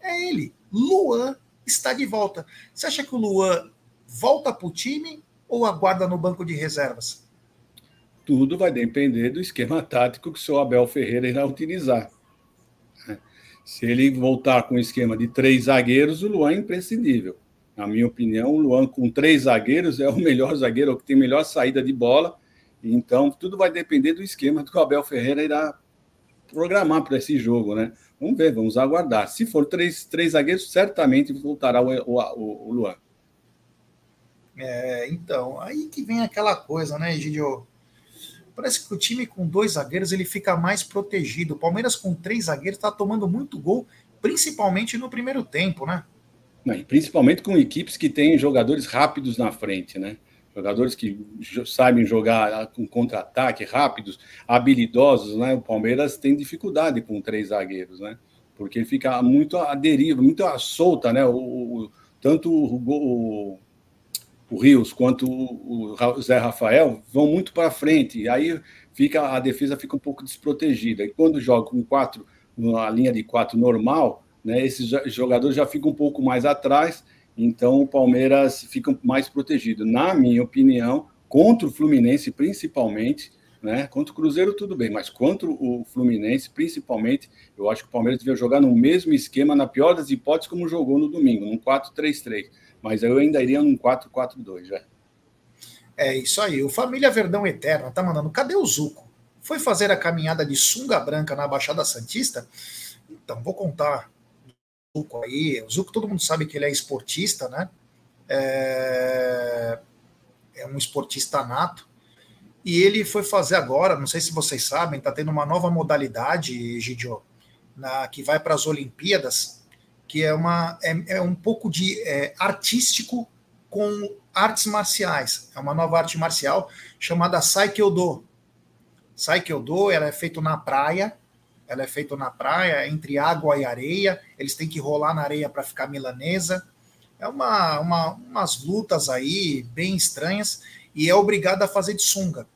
é ele. Luan está de volta. Você acha que o Luan volta para o time ou aguarda no banco de reservas?
Tudo vai depender do esquema tático que o seu Abel Ferreira irá utilizar. Se ele voltar com o esquema de três zagueiros, o Luan é imprescindível. Na minha opinião, o Luan com três zagueiros é o melhor zagueiro, é que tem melhor saída de bola. Então, tudo vai depender do esquema que o Abel Ferreira irá programar para esse jogo, né? Vamos ver, vamos aguardar. Se for três, três zagueiros, certamente voltará o, o, o Luan.
É, então, aí que vem aquela coisa, né, Gidio? Parece que o time com dois zagueiros ele fica mais protegido. O Palmeiras com três zagueiros está tomando muito gol, principalmente no primeiro tempo, né?
Não, principalmente com equipes que têm jogadores rápidos na frente, né? Jogadores que sabem jogar com contra-ataque, rápidos, habilidosos, né? O Palmeiras tem dificuldade com três zagueiros, né? Porque fica muito à deriva, muito à solta, né? O, o tanto o, o, o, Rios quanto o, Zé Rafael vão muito para frente, e aí fica a defesa fica um pouco desprotegida. E quando joga com quatro, uma linha de quatro normal, né? Esses jogadores já ficam um pouco mais atrás então o Palmeiras fica mais protegido. Na minha opinião, contra o Fluminense, principalmente, né? Contra o Cruzeiro, tudo bem, mas contra o Fluminense, principalmente, eu acho que o Palmeiras devia jogar no mesmo esquema, na pior das hipóteses, como jogou no domingo, num 4-3-3. Mas eu ainda iria num 4-4-2, já.
É isso aí. O Família Verdão Eterna tá mandando. Cadê o Zuco? Foi fazer a caminhada de sunga branca na Baixada Santista? Então, vou contar Zuco aí. O Zuco, todo mundo sabe que ele é esportista, né? É, é um esportista nato. E ele foi fazer agora, não sei se vocês sabem, está tendo uma nova modalidade, Gidio, na, que vai para as Olimpíadas, que é, uma, é, é um pouco de é, artístico com artes marciais. É uma nova arte marcial chamada Saikyodo. Saikyodo, ela é feita na praia, ela é feita na praia, entre água e areia. Eles têm que rolar na areia para ficar milanesa. É uma, uma, umas lutas aí bem estranhas e é obrigado a fazer de sunga,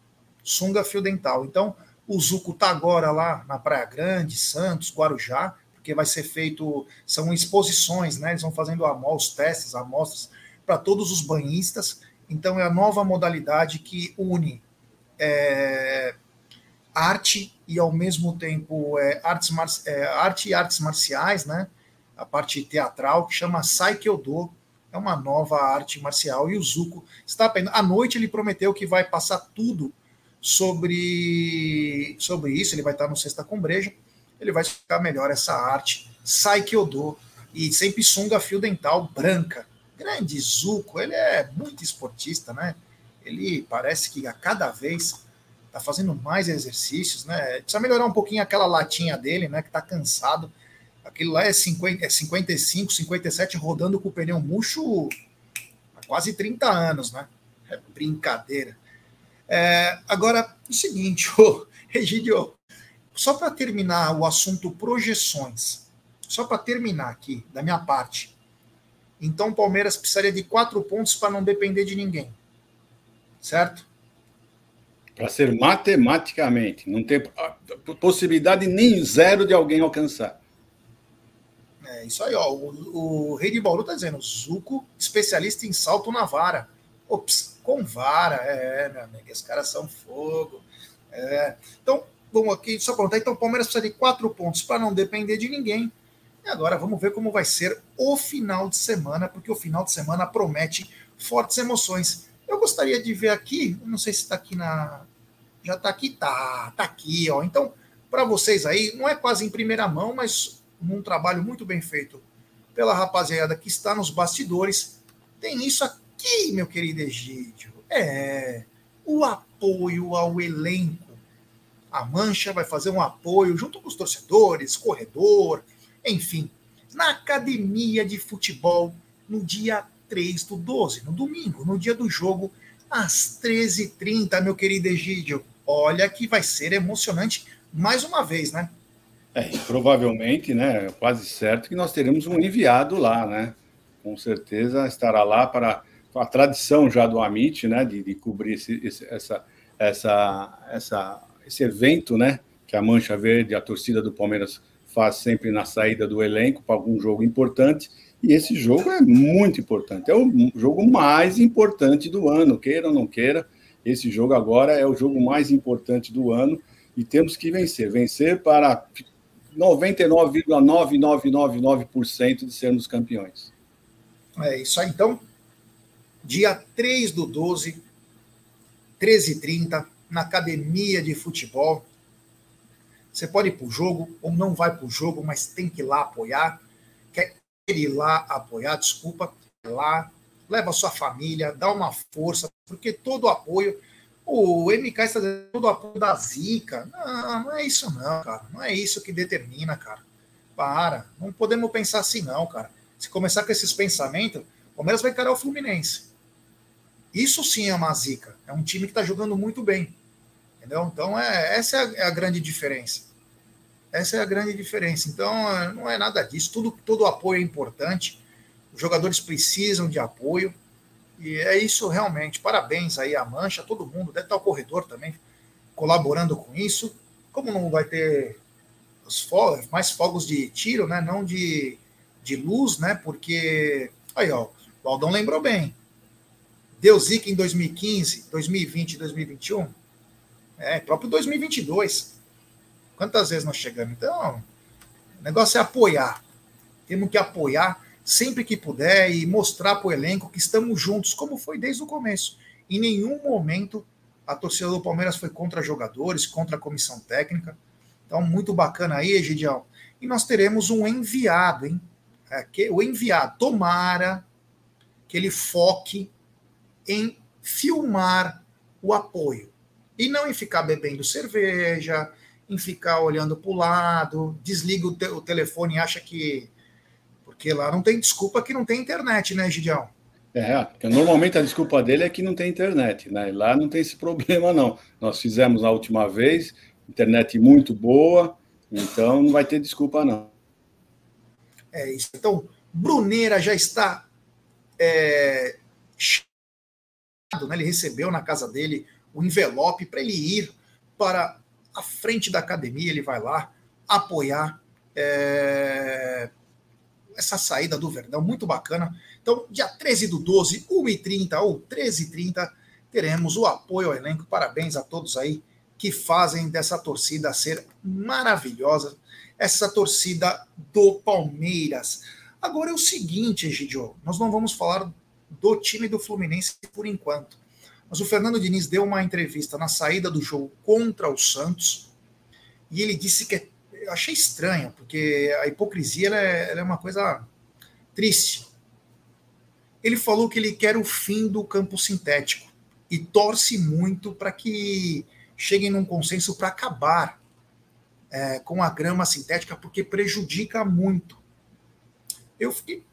sunga fio dental. Então, o Zuco tá agora lá na Praia Grande, Santos, Guarujá, porque vai ser feito, são exposições, né? Eles vão fazendo os testes, amostras para todos os banhistas. Então, é a nova modalidade que une é, arte e ao mesmo tempo é, artes, é, arte e artes marciais, né? A parte teatral que chama Saikyodo, é uma nova arte marcial e o Zuko está aprendendo. À noite ele prometeu que vai passar tudo sobre sobre isso, ele vai estar no Sexta com Breja, ele vai explicar melhor essa arte Saikyodo e sempre sunga fio dental branca. Grande Zuko, ele é muito esportista, né? Ele parece que a cada vez tá fazendo mais exercícios, né? Precisa melhorar um pouquinho aquela latinha dele, né? Que tá cansado. Aquilo lá é, 50, é 55, 57 rodando com o pneu murcho há quase 30 anos, né? É brincadeira. É, agora, o seguinte, ô, Regidio, só para terminar o assunto projeções, só para terminar aqui, da minha parte. Então, o Palmeiras precisaria de quatro pontos para não depender de ninguém. Certo?
Para ser matematicamente, não tem possibilidade nem zero de alguém alcançar.
É isso aí, ó. O, o Rei de Bauru está dizendo: Zuco, especialista em salto na vara. Ops, com vara, é, meu amigo, esses caras são fogo. É. Então, vamos aqui só contar. Então, o Palmeiras precisa de quatro pontos para não depender de ninguém. E agora vamos ver como vai ser o final de semana, porque o final de semana promete fortes emoções. Eu gostaria de ver aqui, não sei se está aqui na. Já está aqui? Tá, tá aqui, ó. Então, para vocês aí, não é quase em primeira mão, mas num trabalho muito bem feito pela rapaziada que está nos bastidores, tem isso aqui, meu querido Egídio. É o apoio ao elenco. A Mancha vai fazer um apoio junto com os torcedores, corredor, enfim, na academia de futebol no dia 3 do 12, no domingo, no dia do jogo, às 13h30, meu querido Egídio. Olha que vai ser emocionante mais uma vez, né?
É, provavelmente, né? Quase certo que nós teremos um enviado lá, né? Com certeza estará lá para a tradição já do Amit, né? De, de cobrir esse, esse, essa, essa, essa, esse evento, né? Que a Mancha Verde, a torcida do Palmeiras faz sempre na saída do elenco para algum jogo importante. E esse jogo é muito importante. É o jogo mais importante do ano, queira ou não queira. Esse jogo agora é o jogo mais importante do ano e temos que vencer. Vencer para 99,9999% de sermos campeões.
É isso aí. Então, dia 3 do 12, 13h30, na academia de futebol. Você pode ir para o jogo ou não vai para o jogo, mas tem que ir lá apoiar. Quer ir lá apoiar, desculpa, lá, leva sua família, dá uma força, porque todo apoio. O MK está dando todo o apoio da Zica. Não, não é isso, não, cara. Não é isso que determina, cara. Para. Não podemos pensar assim, não, cara. Se começar com esses pensamentos, o Palmeiras vai encarar o Fluminense. Isso sim é uma zica. É um time que está jogando muito bem. Entendeu? Então, é, essa é a, é a, grande diferença. Essa é a grande diferença. Então, é, não é nada disso. Tudo, todo apoio é importante. Os jogadores precisam de apoio. E é isso realmente. Parabéns aí à Mancha, todo mundo. Deve estar o corredor também colaborando com isso. Como não vai ter os fogos, mais fogos de tiro, né? Não de, de luz, né? Porque. Aí, ó, o Aldão lembrou bem. Deu zica em 2015, 2020, 2021? É, próprio 2022. Quantas vezes nós chegamos? Então, o negócio é apoiar. Temos que apoiar sempre que puder e mostrar para o elenco que estamos juntos, como foi desde o começo. Em nenhum momento a torcida do Palmeiras foi contra jogadores, contra a comissão técnica. Então, muito bacana aí, Egidião. E nós teremos um enviado, hein? É, que, o enviado, tomara que ele foque em filmar o apoio e não em ficar bebendo cerveja, em ficar olhando para o lado, desliga o, te o, telefone e acha que. Porque lá não tem desculpa que não tem internet, né, Gideão?
É, porque normalmente a desculpa dele é que não tem internet, né? Lá não tem esse problema, não. Nós fizemos a última vez, internet muito boa, então não vai ter desculpa, não.
É isso. Então, Bruneira já está é, né, ele recebeu na casa dele o envelope para ele ir para a frente da academia, ele vai lá apoiar é, essa saída do Verdão, muito bacana. Então, dia 13 do 12, 1h30 ou 13h30, teremos o apoio ao elenco. Parabéns a todos aí que fazem dessa torcida ser maravilhosa, essa torcida do Palmeiras. Agora é o seguinte, Egidio, nós não vamos falar do time do Fluminense por enquanto. Mas o Fernando Diniz deu uma entrevista na saída do jogo contra o Santos e ele disse que é, eu achei estranho, porque a hipocrisia ela é, ela é uma coisa triste. Ele falou que ele quer o fim do campo sintético e torce muito para que cheguem num consenso para acabar é, com a grama sintética, porque prejudica muito. Eu fiquei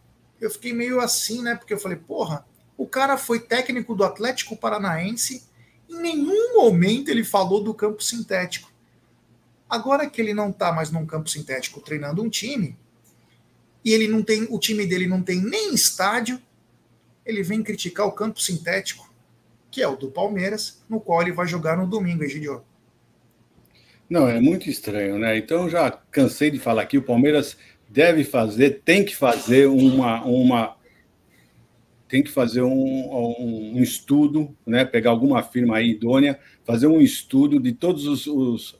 eu fiquei meio assim, né? Porque eu falei, porra, o cara foi técnico do Atlético Paranaense, em nenhum momento ele falou do campo sintético. Agora que ele não está mais num campo sintético treinando um time, e ele não tem, o time dele não tem nem estádio, ele vem criticar o campo sintético, que é o do Palmeiras, no qual ele vai jogar no domingo, Egidio.
Não, é muito estranho, né? Então já cansei de falar aqui, o Palmeiras deve fazer, tem que fazer uma, uma tem que fazer um, um, estudo, né? pegar alguma firma aí idônea, fazer um estudo de todas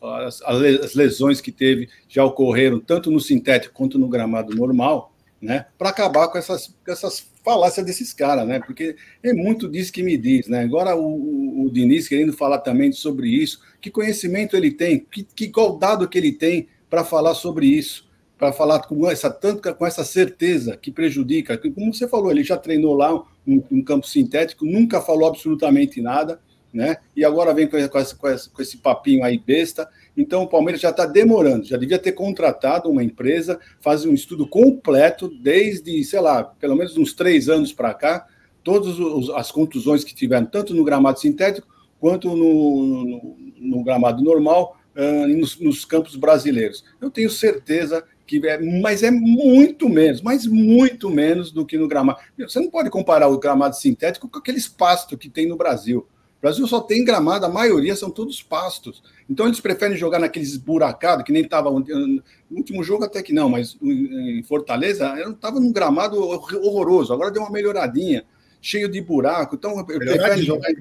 as, as, lesões que teve, já ocorreram, tanto no sintético quanto no gramado normal, né? para acabar com essas, essas falácias desses caras, né? porque é muito disso que me diz. Né? Agora o, o, o Diniz querendo falar também sobre isso, que conhecimento ele tem, que, que qual dado que ele tem para falar sobre isso para falar com essa tanto com essa certeza que prejudica. Como você falou, ele já treinou lá um, um campo sintético, nunca falou absolutamente nada, né? E agora vem com, com, esse, com esse papinho aí besta. Então o Palmeiras já está demorando, já devia ter contratado uma empresa, fazer um estudo completo desde, sei lá, pelo menos uns três anos para cá, todas as contusões que tiveram, tanto no gramado sintético quanto no, no, no gramado normal, uh, nos, nos campos brasileiros. Eu tenho certeza que é, mas é muito menos, mas muito menos do que no gramado. Você não pode comparar o gramado sintético com aqueles pastos que tem no Brasil. Brasil só tem gramado, a maioria são todos pastos. Então eles preferem jogar naqueles buracados, que nem estava. No último jogo até que não, mas em Fortaleza estava num gramado horroroso. Agora deu uma melhoradinha, cheio de buraco. Então preferem jogar em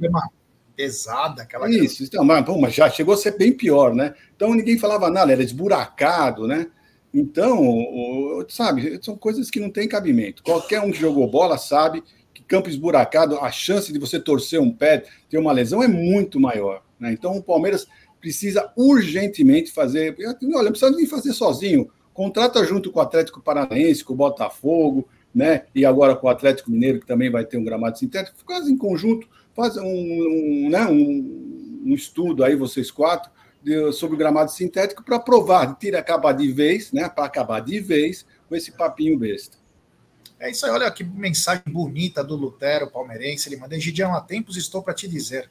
pesada aquela.
Isso, então, mas, pô, mas já chegou a ser bem pior, né? Então ninguém falava nada, era esburacado, né? Então, sabe, são coisas que não têm cabimento. Qualquer um que jogou bola sabe que campo esburacado, a chance de você torcer um pé, ter uma lesão é muito maior. Né? Então, o Palmeiras precisa urgentemente fazer. Olha, não precisa nem fazer sozinho. Contrata junto com o Atlético Paranaense, com o Botafogo, né? E agora com o Atlético Mineiro, que também vai ter um gramado sintético, quase em conjunto, faz um, um, né? um, um estudo aí, vocês quatro, de, sobre o gramado sintético para provar, tira acabar de vez, né? Para acabar de vez com esse papinho besta.
É isso aí, olha que mensagem bonita do Lutero palmeirense. Ele manda: Gidião, há tempos estou para te dizer,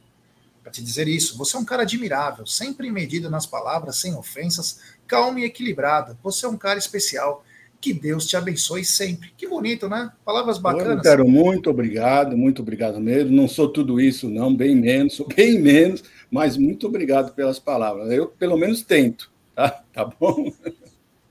para te dizer isso. Você é um cara admirável, sempre medido nas palavras, sem ofensas, calmo e equilibrado. Você é um cara especial. Que Deus te abençoe sempre. Que bonito, né? Palavras bacanas.
Lutero, muito obrigado, muito obrigado mesmo. Não sou tudo isso, não, bem menos, sou bem menos, mas muito obrigado pelas palavras. Eu, pelo menos, tento, tá? Tá bom?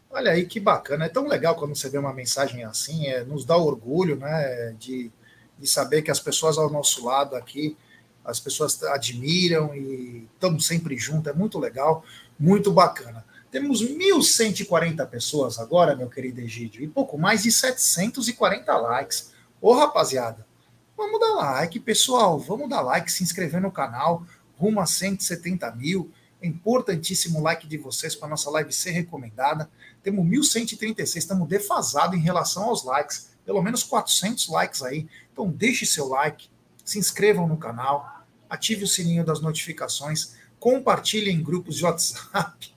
Olha aí que bacana, é tão legal quando você vê uma mensagem assim, é, nos dá orgulho, né, de, de saber que as pessoas ao nosso lado aqui, as pessoas admiram e estamos sempre juntos, é muito legal, muito bacana. Temos 1.140 pessoas agora, meu querido Egídio, e pouco mais de 740 likes. Ô, rapaziada, vamos dar like, pessoal, vamos dar like, se inscrever no canal, rumo a 170 mil, é importantíssimo o like de vocês para nossa live ser recomendada. Temos 1.136, estamos defasados em relação aos likes. Pelo menos 400 likes aí. Então deixe seu like, se inscrevam no canal, ative o sininho das notificações, compartilhem em grupos de WhatsApp.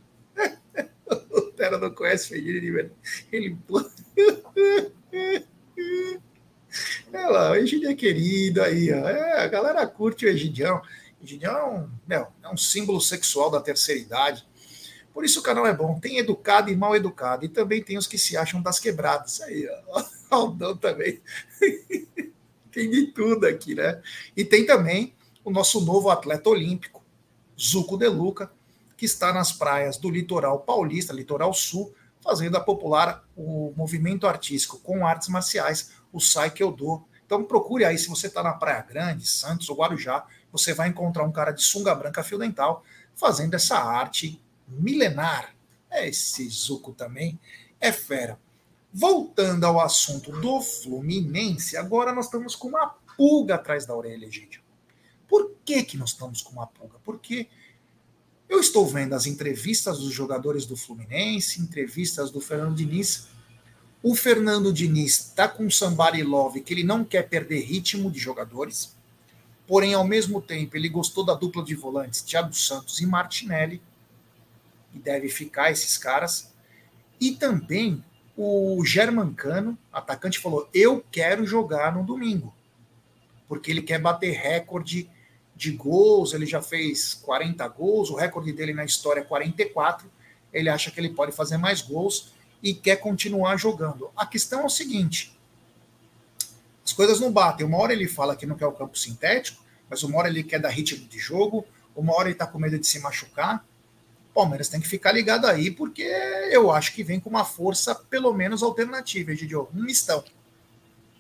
o Tera não conhece Felipe, ele... Olha lá, o Egidio é querido aí, ó. É, a galera curte o Egidião. Egidião é um, meu, é um símbolo sexual da terceira idade. Por isso o canal é bom. Tem educado e mal educado. E também tem os que se acham das quebradas. Aí, ó. Aldão também. tem de tudo aqui, né? E tem também o nosso novo atleta olímpico, Zuco De Luca, que está nas praias do litoral paulista, litoral sul, fazendo a popular o movimento artístico com artes marciais, o Sai Que Eu Dou. Então procure aí, se você está na Praia Grande, Santos ou Guarujá, você vai encontrar um cara de sunga branca fio dental fazendo essa arte milenar. É esse Zuco também é fera. Voltando ao assunto do Fluminense, agora nós estamos com uma pulga atrás da orelha, gente. Por que, que nós estamos com uma pulga? Porque eu estou vendo as entrevistas dos jogadores do Fluminense, entrevistas do Fernando Diniz. O Fernando Diniz está com somebody love que ele não quer perder ritmo de jogadores, porém, ao mesmo tempo, ele gostou da dupla de volantes Thiago Santos e Martinelli e deve ficar esses caras. E também o Germancano, atacante, falou: Eu quero jogar no domingo, porque ele quer bater recorde de gols. Ele já fez 40 gols, o recorde dele na história é 44. Ele acha que ele pode fazer mais gols e quer continuar jogando. A questão é o seguinte: as coisas não batem. Uma hora ele fala que não quer o campo sintético, mas uma hora ele quer dar ritmo de jogo, uma hora ele está com medo de se machucar. Palmeiras tem que ficar ligado aí, porque eu acho que vem com uma força, pelo menos, alternativa, Egidio. Um mistão.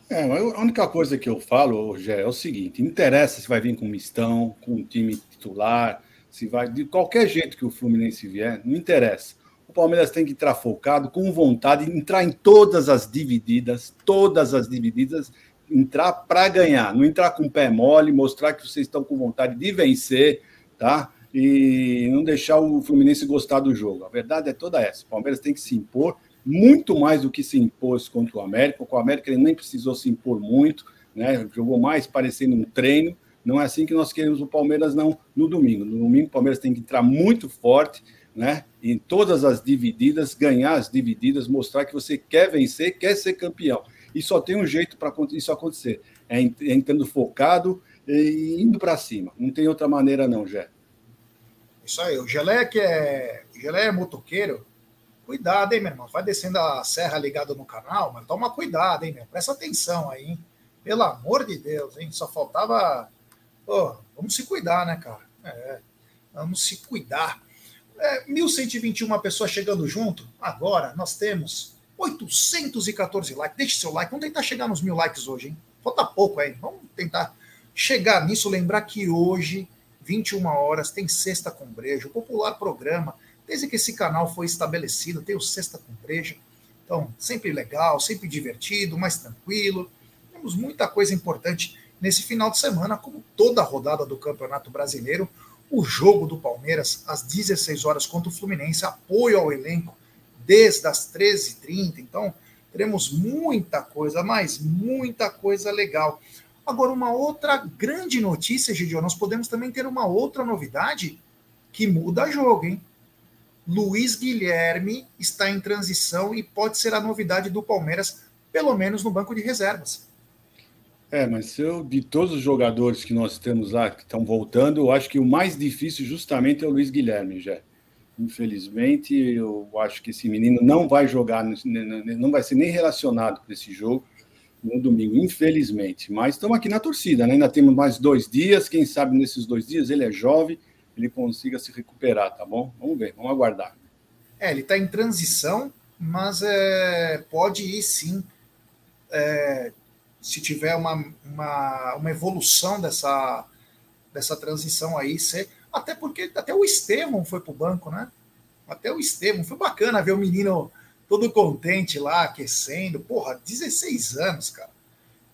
É, a única coisa que eu falo, Gé, é o seguinte: interessa se vai vir com mistão, com um time titular, se vai. De qualquer jeito que o Fluminense vier, não interessa. O Palmeiras tem que entrar focado, com vontade, entrar em todas as divididas, todas as divididas, entrar para ganhar, não entrar com o pé mole, mostrar que vocês estão com vontade de vencer, tá? e não deixar o Fluminense gostar do jogo. A verdade é toda essa. O Palmeiras tem que se impor muito mais do que se impôs contra o América. Com o América ele nem precisou se impor muito, né? Jogou mais parecendo um treino. Não é assim que nós queremos o Palmeiras não no domingo. No domingo o Palmeiras tem que entrar muito forte, né? Em todas as divididas, ganhar as divididas, mostrar que você quer vencer, quer ser campeão. E só tem um jeito para isso acontecer, é, é entrando focado e indo para cima. Não tem outra maneira não, Jé.
Isso aí, o Gelé que é, o Gelé é motoqueiro, cuidado, hein, meu irmão. Vai descendo a serra ligada no canal, mas toma cuidado, hein, meu. Presta atenção aí, hein? Pelo amor de Deus, hein? Só faltava. Pô, Vamos se cuidar, né, cara? É, vamos se cuidar. É, 1.121 pessoas chegando junto. Agora nós temos 814 likes. Deixe seu like. Vamos tentar chegar nos mil likes hoje, hein? Falta pouco aí. Vamos tentar chegar nisso. Lembrar que hoje, 21 horas, tem Sexta com Brejo, o popular programa. Desde que esse canal foi estabelecido, tem o Sexta com Brejo. Então, sempre legal, sempre divertido, mais tranquilo. Temos muita coisa importante nesse final de semana, como toda a rodada do Campeonato Brasileiro. O jogo do Palmeiras, às 16 horas contra o Fluminense, apoio ao elenco desde as 13h30. Então, teremos muita coisa, mas muita coisa legal. Agora, uma outra grande notícia, Gidio, nós podemos também ter uma outra novidade que muda jogo, hein? Luiz Guilherme está em transição e pode ser a novidade do Palmeiras, pelo menos no banco de reservas.
É, mas eu, de todos os jogadores que nós temos lá que estão voltando, eu acho que o mais difícil justamente é o Luiz Guilherme, já. Infelizmente, eu acho que esse menino não vai jogar, não vai ser nem relacionado com esse jogo no domingo, infelizmente. Mas estamos aqui na torcida, né? ainda temos mais dois dias. Quem sabe nesses dois dias ele é jovem, ele consiga se recuperar, tá bom? Vamos ver, vamos aguardar.
É, ele está em transição, mas é, pode ir sim, é, se tiver uma, uma, uma evolução dessa, dessa transição aí, ser, até porque até o Estevam foi para o banco, né? Até o Estevam, foi bacana ver o menino todo contente lá, aquecendo, porra, 16 anos, cara.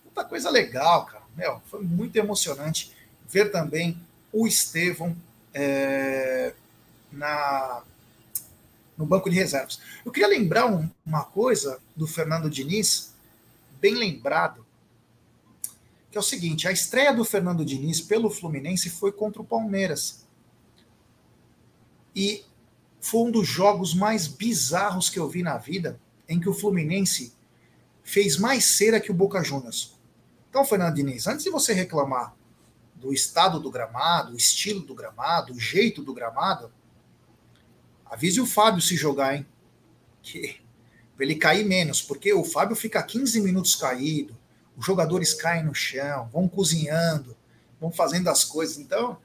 Muita coisa legal, cara. Meu, foi muito emocionante ver também o Estevão é, na, no banco de reservas. Eu queria lembrar um, uma coisa do Fernando Diniz, bem lembrado, que é o seguinte: a estreia do Fernando Diniz pelo Fluminense foi contra o Palmeiras. E foi um dos jogos mais bizarros que eu vi na vida, em que o Fluminense fez mais cera que o Boca Juniors. Então, Fernando Diniz, antes de você reclamar do estado do gramado, o estilo do gramado, o jeito do gramado, avise o Fábio se jogar, hein? Que, pra ele cair menos, porque o Fábio fica 15 minutos caído, os jogadores caem no chão, vão cozinhando, vão fazendo as coisas. Então,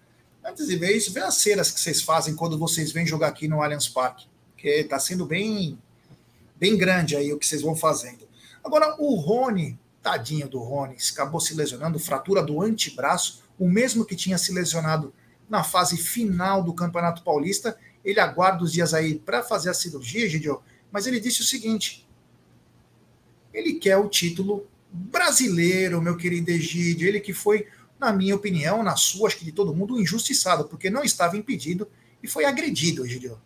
antes de ver isso, vê as ceras que vocês fazem quando vocês vêm jogar aqui no Allianz Parque, que está sendo bem, bem grande aí o que vocês vão fazendo. Agora, o Rony, tadinho do Rony, acabou se lesionando, fratura do antebraço, o mesmo que tinha se lesionado na fase final do Campeonato Paulista. Ele aguarda os dias aí para fazer a cirurgia, Gidio, mas ele disse o seguinte: ele quer o título brasileiro, meu querido Egídio, ele que foi, na minha opinião, na sua, acho que de todo mundo, injustiçado, porque não estava impedido e foi agredido, Egídio.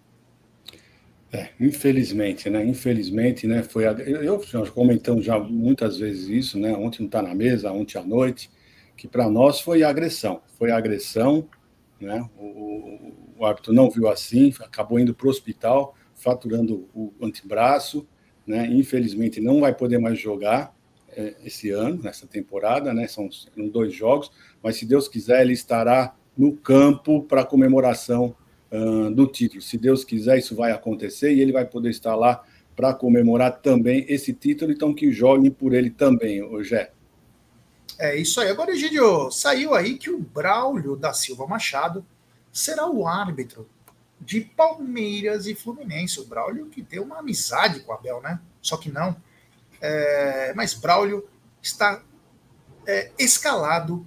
É, infelizmente, né? Infelizmente, né? Foi eu já comentamos já muitas vezes isso, né? Ontem não está na mesa, ontem à noite que para nós foi agressão. Foi agressão, né? O, o árbitro não viu assim, acabou indo para o hospital, faturando o antebraço, né? Infelizmente não vai poder mais jogar é, esse ano, nessa temporada, né? São, são dois jogos, mas se Deus quiser ele estará no campo para comemoração uh, do título. Se Deus quiser isso vai acontecer e ele vai poder estar lá para comemorar também esse título, então que jogue por ele também, Jé.
É isso aí. Agora, Egídio, saiu aí que o Braulio da Silva Machado será o árbitro de Palmeiras e Fluminense. O Braulio que tem uma amizade com o Abel, né? Só que não. É, mas Braulio está é, escalado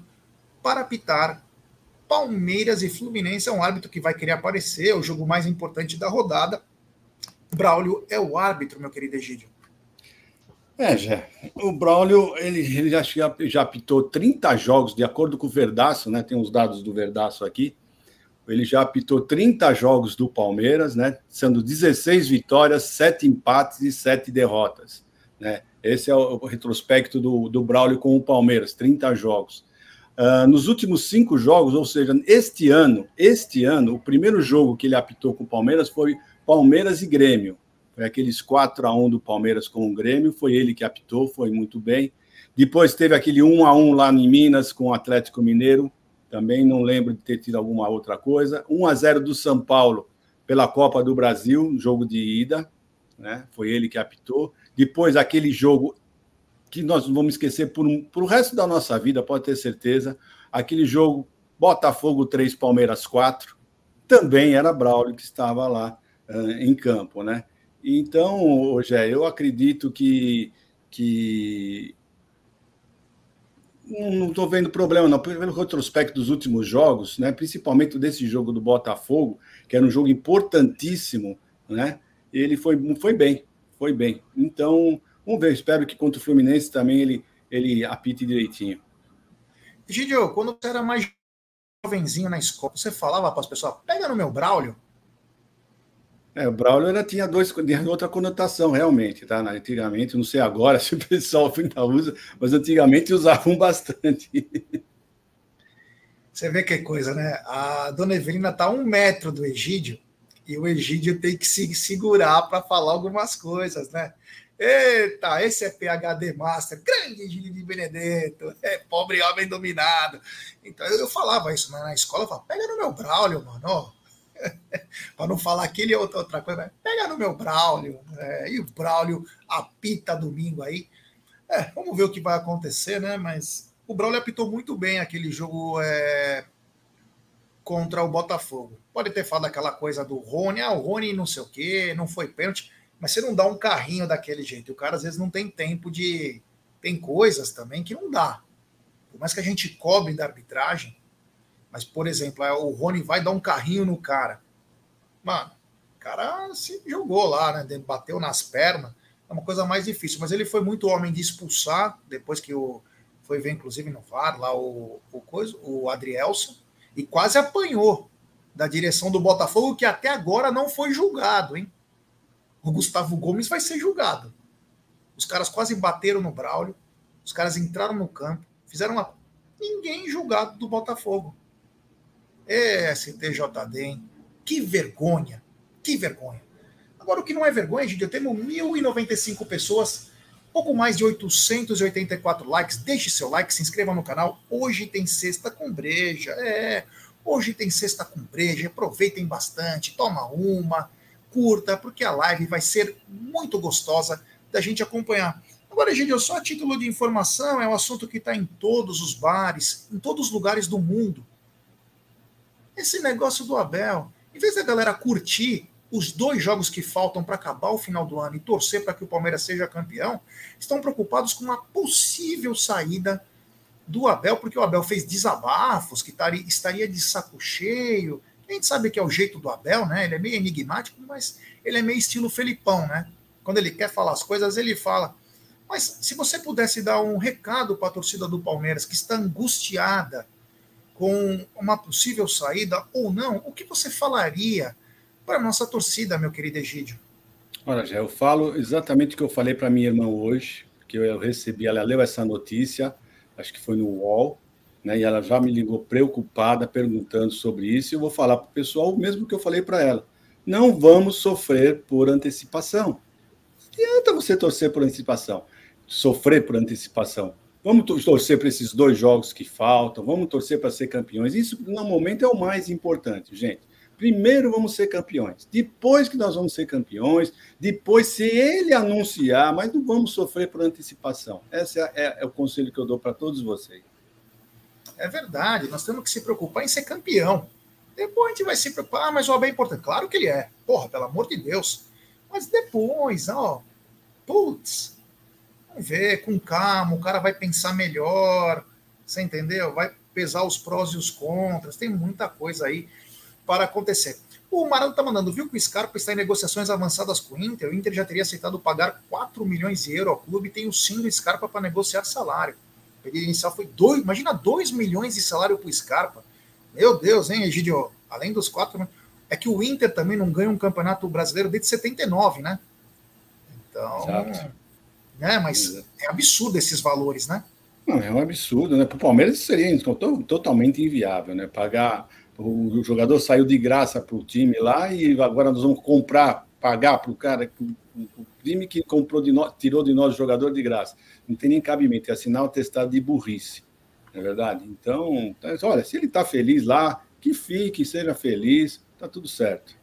para apitar Palmeiras e Fluminense. É um árbitro que vai querer aparecer, é o jogo mais importante da rodada. Braulio é o árbitro, meu querido Egídio.
É, já. O Braulio, ele, ele já, já apitou 30 jogos, de acordo com o Verdaço, né? Tem os dados do Verdaço aqui. Ele já apitou 30 jogos do Palmeiras, né? Sendo 16 vitórias, 7 empates e 7 derrotas. Né? Esse é o retrospecto do, do Braulio com o Palmeiras, 30 jogos. Uh, nos últimos cinco jogos, ou seja, este ano, este ano, o primeiro jogo que ele apitou com o Palmeiras foi Palmeiras e Grêmio. Foi aqueles 4 a 1 do Palmeiras com o Grêmio, foi ele que apitou, foi muito bem. Depois teve aquele 1 a 1 lá em Minas com o Atlético Mineiro, também não lembro de ter tido alguma outra coisa. 1 a 0 do São Paulo pela Copa do Brasil, jogo de ida, né? Foi ele que apitou. Depois aquele jogo que nós não vamos esquecer por, um, por o resto da nossa vida, pode ter certeza, aquele jogo Botafogo 3, Palmeiras 4, também era Braulio que estava lá uh, em campo, né? Então, Rogério, eu acredito que, que não estou vendo problema, não. Pelo retrospecto dos últimos jogos, né, principalmente desse jogo do Botafogo, que era um jogo importantíssimo, né, ele foi, foi bem, foi bem. Então, vamos ver, espero que contra o Fluminense também ele, ele apite direitinho.
Gidio, quando você era mais jovenzinho na escola, você falava para as pessoas, pega no meu Braulio?
É, o Braulio ainda tinha, dois, tinha outra conotação, realmente, tá? Antigamente, não sei agora se o pessoal ainda usa, mas antigamente usavam bastante.
Você vê que coisa, né? A dona Evelina está a um metro do Egídio e o Egídio tem que se segurar para falar algumas coisas, né? Eita, esse é PHD Master, grande Egídio de Benedetto, é pobre homem dominado. Então eu, falava isso na escola, eu falava, pega no meu Braulio, mano, para não falar aquele outra, outra coisa, pega no meu Braulio, é, e o Braulio apita domingo aí. É, vamos ver o que vai acontecer, né? Mas o Braulio apitou muito bem aquele jogo é, contra o Botafogo. Pode ter falado aquela coisa do Rony, ah, o Rony não sei o quê, não foi pênalti, mas você não dá um carrinho daquele jeito. O cara às vezes não tem tempo de. Tem coisas também que não dá. Por mais que a gente cobre da arbitragem, mas, por exemplo, o Rony vai dar um carrinho no cara. Mano, o cara se jogou lá, né? Bateu nas pernas. É uma coisa mais difícil. Mas ele foi muito homem de expulsar, depois que o. Foi ver, inclusive, no VAR, lá o, o, coisa, o Adrielson, e quase apanhou da direção do Botafogo, que até agora não foi julgado, hein? O Gustavo Gomes vai ser julgado. Os caras quase bateram no Braulio, os caras entraram no campo, fizeram uma. Ninguém julgado do Botafogo. É, STJD, hein? Que vergonha, que vergonha. Agora, o que não é vergonha, gente, eu tenho 1.095 pessoas, pouco mais de 884 likes. Deixe seu like, se inscreva no canal. Hoje tem sexta com breja, é. Hoje tem sexta com breja, aproveitem bastante, toma uma, curta, porque a live vai ser muito gostosa da gente acompanhar. Agora, gente, só a título de informação, é um assunto que está em todos os bares, em todos os lugares do mundo. Esse negócio do Abel, em vez da galera curtir os dois jogos que faltam para acabar o final do ano e torcer para que o Palmeiras seja campeão, estão preocupados com uma possível saída do Abel, porque o Abel fez desabafos, que estaria de saco cheio. A gente sabe que é o jeito do Abel, né? Ele é meio enigmático, mas ele é meio estilo Felipão, né? Quando ele quer falar as coisas, ele fala. Mas se você pudesse dar um recado para a torcida do Palmeiras, que está angustiada com uma possível saída ou não, o que você falaria para a nossa torcida, meu querido Egídio?
Olha, já eu falo exatamente o que eu falei para minha irmã hoje, que eu recebi, ela leu essa notícia, acho que foi no UOL, né, e ela já me ligou preocupada, perguntando sobre isso, e eu vou falar para o pessoal o mesmo que eu falei para ela. Não vamos sofrer por antecipação. Não adianta você torcer por antecipação, sofrer por antecipação. Vamos torcer para esses dois jogos que faltam, vamos torcer para ser campeões. Isso, no momento, é o mais importante, gente. Primeiro vamos ser campeões. Depois que nós vamos ser campeões, depois, se ele anunciar, mas não vamos sofrer por antecipação. Esse é, é, é o conselho que eu dou para todos vocês.
É verdade, nós temos que se preocupar em ser campeão. Depois a gente vai se preocupar, ah, mas o Abel é importante. Claro que ele é. Porra, pelo amor de Deus. Mas depois, ó, putz, ver com calma, o cara vai pensar melhor, você entendeu? Vai pesar os prós e os contras, tem muita coisa aí para acontecer. O Marano tá mandando, viu que o Scarpa está em negociações avançadas com o Inter, o Inter já teria aceitado pagar 4 milhões de euros ao clube tem o sim do Scarpa para negociar salário. O pedido inicial foi 2, imagina 2 milhões de salário para o Scarpa. Meu Deus, hein, Egidio? Além dos 4 é que o Inter também não ganha um campeonato brasileiro desde 79, né? Então, Exato né? Mas é absurdo esses valores, né?
Não, é um absurdo, né? Para o Palmeiras seria totalmente inviável, né? Pagar. O jogador saiu de graça para o time lá e agora nós vamos comprar, pagar para o cara, o time que comprou de nós, tirou de nós o jogador de graça. Não tem nem cabimento, é assinar o testado de burrice, não é verdade? Então, olha, se ele está feliz lá, que fique, seja feliz, tá tudo certo.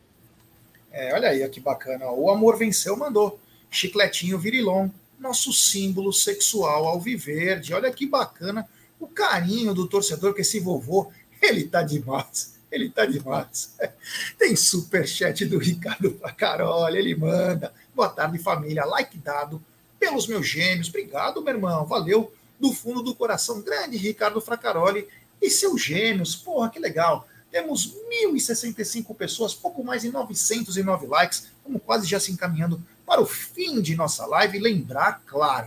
É, olha aí, que bacana. O amor venceu, mandou. Chicletinho virilon nosso símbolo sexual alviverde. Olha que bacana o carinho do torcedor com esse vovô. Ele tá demais. Ele tá demais. Tem superchat do Ricardo Fracaroli, ele manda. Boa tarde, família. Like dado pelos meus gêmeos. Obrigado, meu irmão. Valeu do fundo do coração. Grande Ricardo Fracaroli e seus gêmeos. Porra, que legal. Temos 1.065 pessoas, pouco mais de 909 likes. Estamos quase já se encaminhando para o fim de nossa live. Lembrar, claro,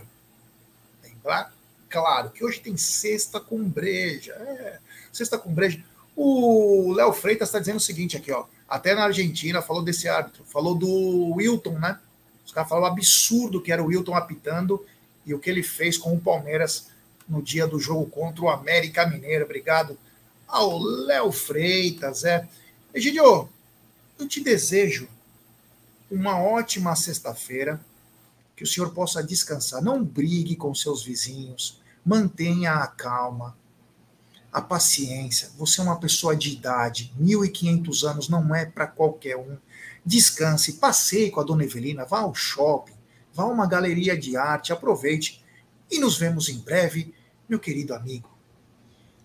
lembrar, claro, que hoje tem sexta com breja. É, sexta com breja. O Léo Freitas está dizendo o seguinte aqui, ó. Até na Argentina falou desse árbitro, falou do Wilton, né? Os caras falaram absurdo que era o Wilton apitando e o que ele fez com o Palmeiras no dia do jogo contra o América Mineiro. Obrigado ao Léo Freitas. É. Egidio, eu te desejo uma ótima sexta-feira, que o senhor possa descansar. Não brigue com seus vizinhos, mantenha a calma, a paciência. Você é uma pessoa de idade, 1.500 anos não é para qualquer um. Descanse, passeie com a dona Evelina, vá ao shopping, vá a uma galeria de arte, aproveite e nos vemos em breve, meu querido amigo.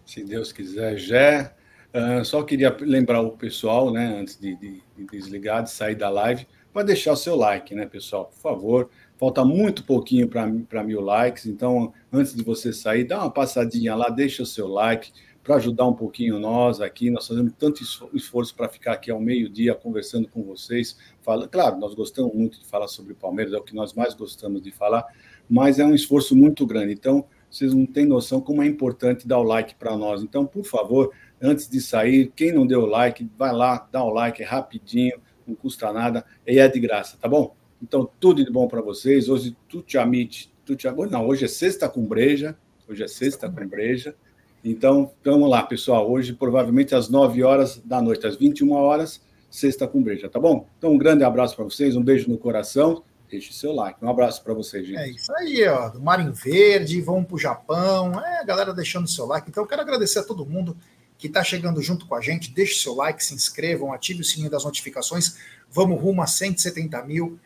Se Deus quiser, Jé. Uh, só queria lembrar o pessoal, né, antes de, de, de desligar, de sair da live, para deixar o seu like, né, pessoal? Por favor. Falta muito pouquinho para mil likes, então antes de você sair, dá uma passadinha lá, deixa o seu like para ajudar um pouquinho nós aqui. Nós fazemos tanto esforço para ficar aqui ao meio-dia conversando com vocês. Fala, claro, nós gostamos muito de falar sobre o Palmeiras, é o que nós mais gostamos de falar, mas é um esforço muito grande. Então, vocês não têm noção como é importante dar o like para nós. Então, por favor, antes de sair, quem não deu o like, vai lá, dá o like rapidinho, não custa nada e é de graça, tá bom? Então, tudo de bom para vocês. Hoje, tudo amite, tudo Não, hoje é sexta com breja. Hoje é sexta com breja. Então, vamos lá, pessoal. Hoje, provavelmente, às 9 horas da noite, às 21 horas, sexta com breja, tá bom? Então, um grande abraço para vocês, um beijo no coração deixe seu like. Um abraço para vocês, gente.
É isso aí, ó. Do Mar em Verde, vamos para o Japão. É, galera deixando seu like. Então, eu quero agradecer a todo mundo que está chegando junto com a gente. Deixe seu like, se inscrevam, ative o sininho das notificações. Vamos rumo a 170 mil.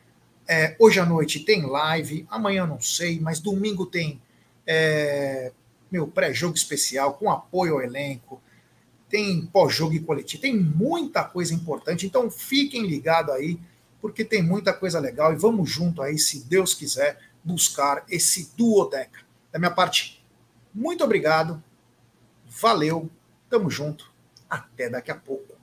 É, hoje à noite tem live, amanhã não sei, mas domingo tem é, meu pré-jogo especial com apoio ao elenco. Tem pós-jogo e coletivo, tem muita coisa importante. Então fiquem ligados aí porque tem muita coisa legal e vamos junto aí, se Deus quiser, buscar esse duodeca. Da minha parte, muito obrigado, valeu, tamo junto, até daqui a pouco.